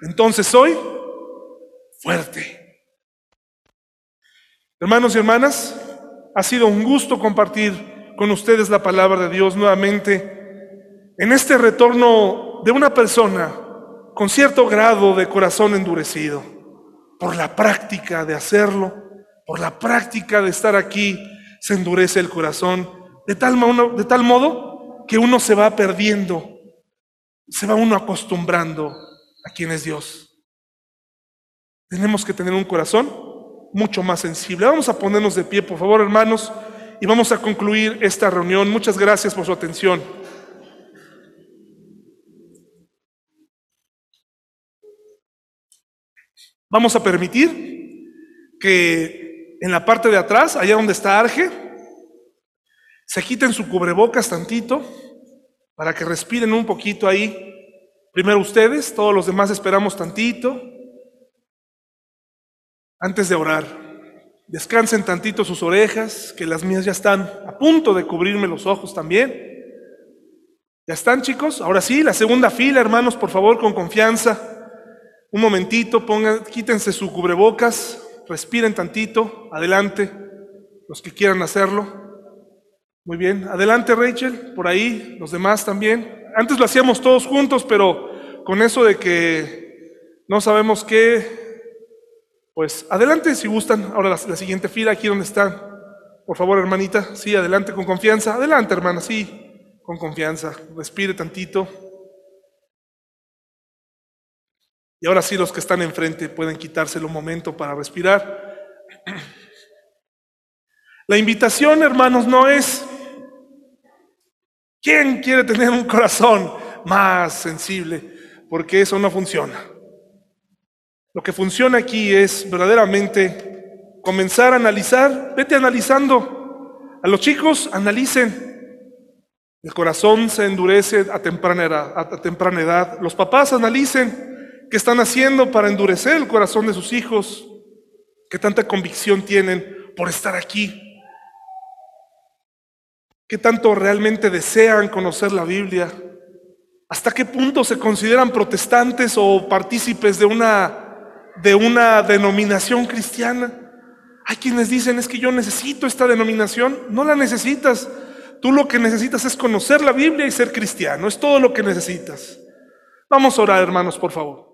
Speaker 1: entonces soy fuerte. Hermanos y hermanas, ha sido un gusto compartir con ustedes la palabra de Dios nuevamente en este retorno de una persona con cierto grado de corazón endurecido, por la práctica de hacerlo, por la práctica de estar aquí, se endurece el corazón, de tal, modo que uno se va perdiendo, se va uno acostumbrando a quién es Dios. Tenemos que tener un corazón mucho más sensible. Vamos a ponernos de pie, por favor, hermanos, y vamos a concluir esta reunión. Muchas gracias por su atención. Vamos a permitir que en la parte de atrás, allá donde está Arge, se quiten su cubrebocas tantito para que respiren un poquito ahí. Primero ustedes, todos los demás esperamos tantito antes de orar. Descansen tantito sus orejas, que las mías ya están a punto de cubrirme los ojos también. ¿Ya están chicos? Ahora sí, la segunda fila, hermanos, por favor, con confianza. Un momentito, pongan, quítense su cubrebocas, respiren tantito, adelante, los que quieran hacerlo. Muy bien, adelante Rachel, por ahí, los demás también. Antes lo hacíamos todos juntos, pero con eso de que no sabemos qué, pues adelante si gustan. Ahora la, siguiente fila, aquí donde están. Por favor, hermanita, sí, adelante con confianza. Adelante, hermana, sí, con confianza. Respire tantito. Y ahora sí los que están enfrente pueden quitárselo un momento para respirar. La invitación, hermanos, no es ¿quién quiere tener un corazón más sensible? Porque eso no funciona. Lo que funciona aquí es verdaderamente comenzar a analizar, vete analizando. A los chicos, analicen. El corazón se endurece a temprana edad. A temprana edad. Los papás analicen ¿Qué están haciendo para endurecer el corazón de sus hijos? ¿Qué tanta convicción tienen por estar aquí? ¿Qué tanto realmente desean conocer la Biblia? ¿Hasta qué punto se consideran protestantes o partícipes de una, de una denominación cristiana? Hay quienes dicen, es que yo necesito esta denominación. No la necesitas. Tú lo que necesitas es conocer la Biblia y ser cristiano. Es todo lo que necesitas. Vamos a orar, hermanos, por favor.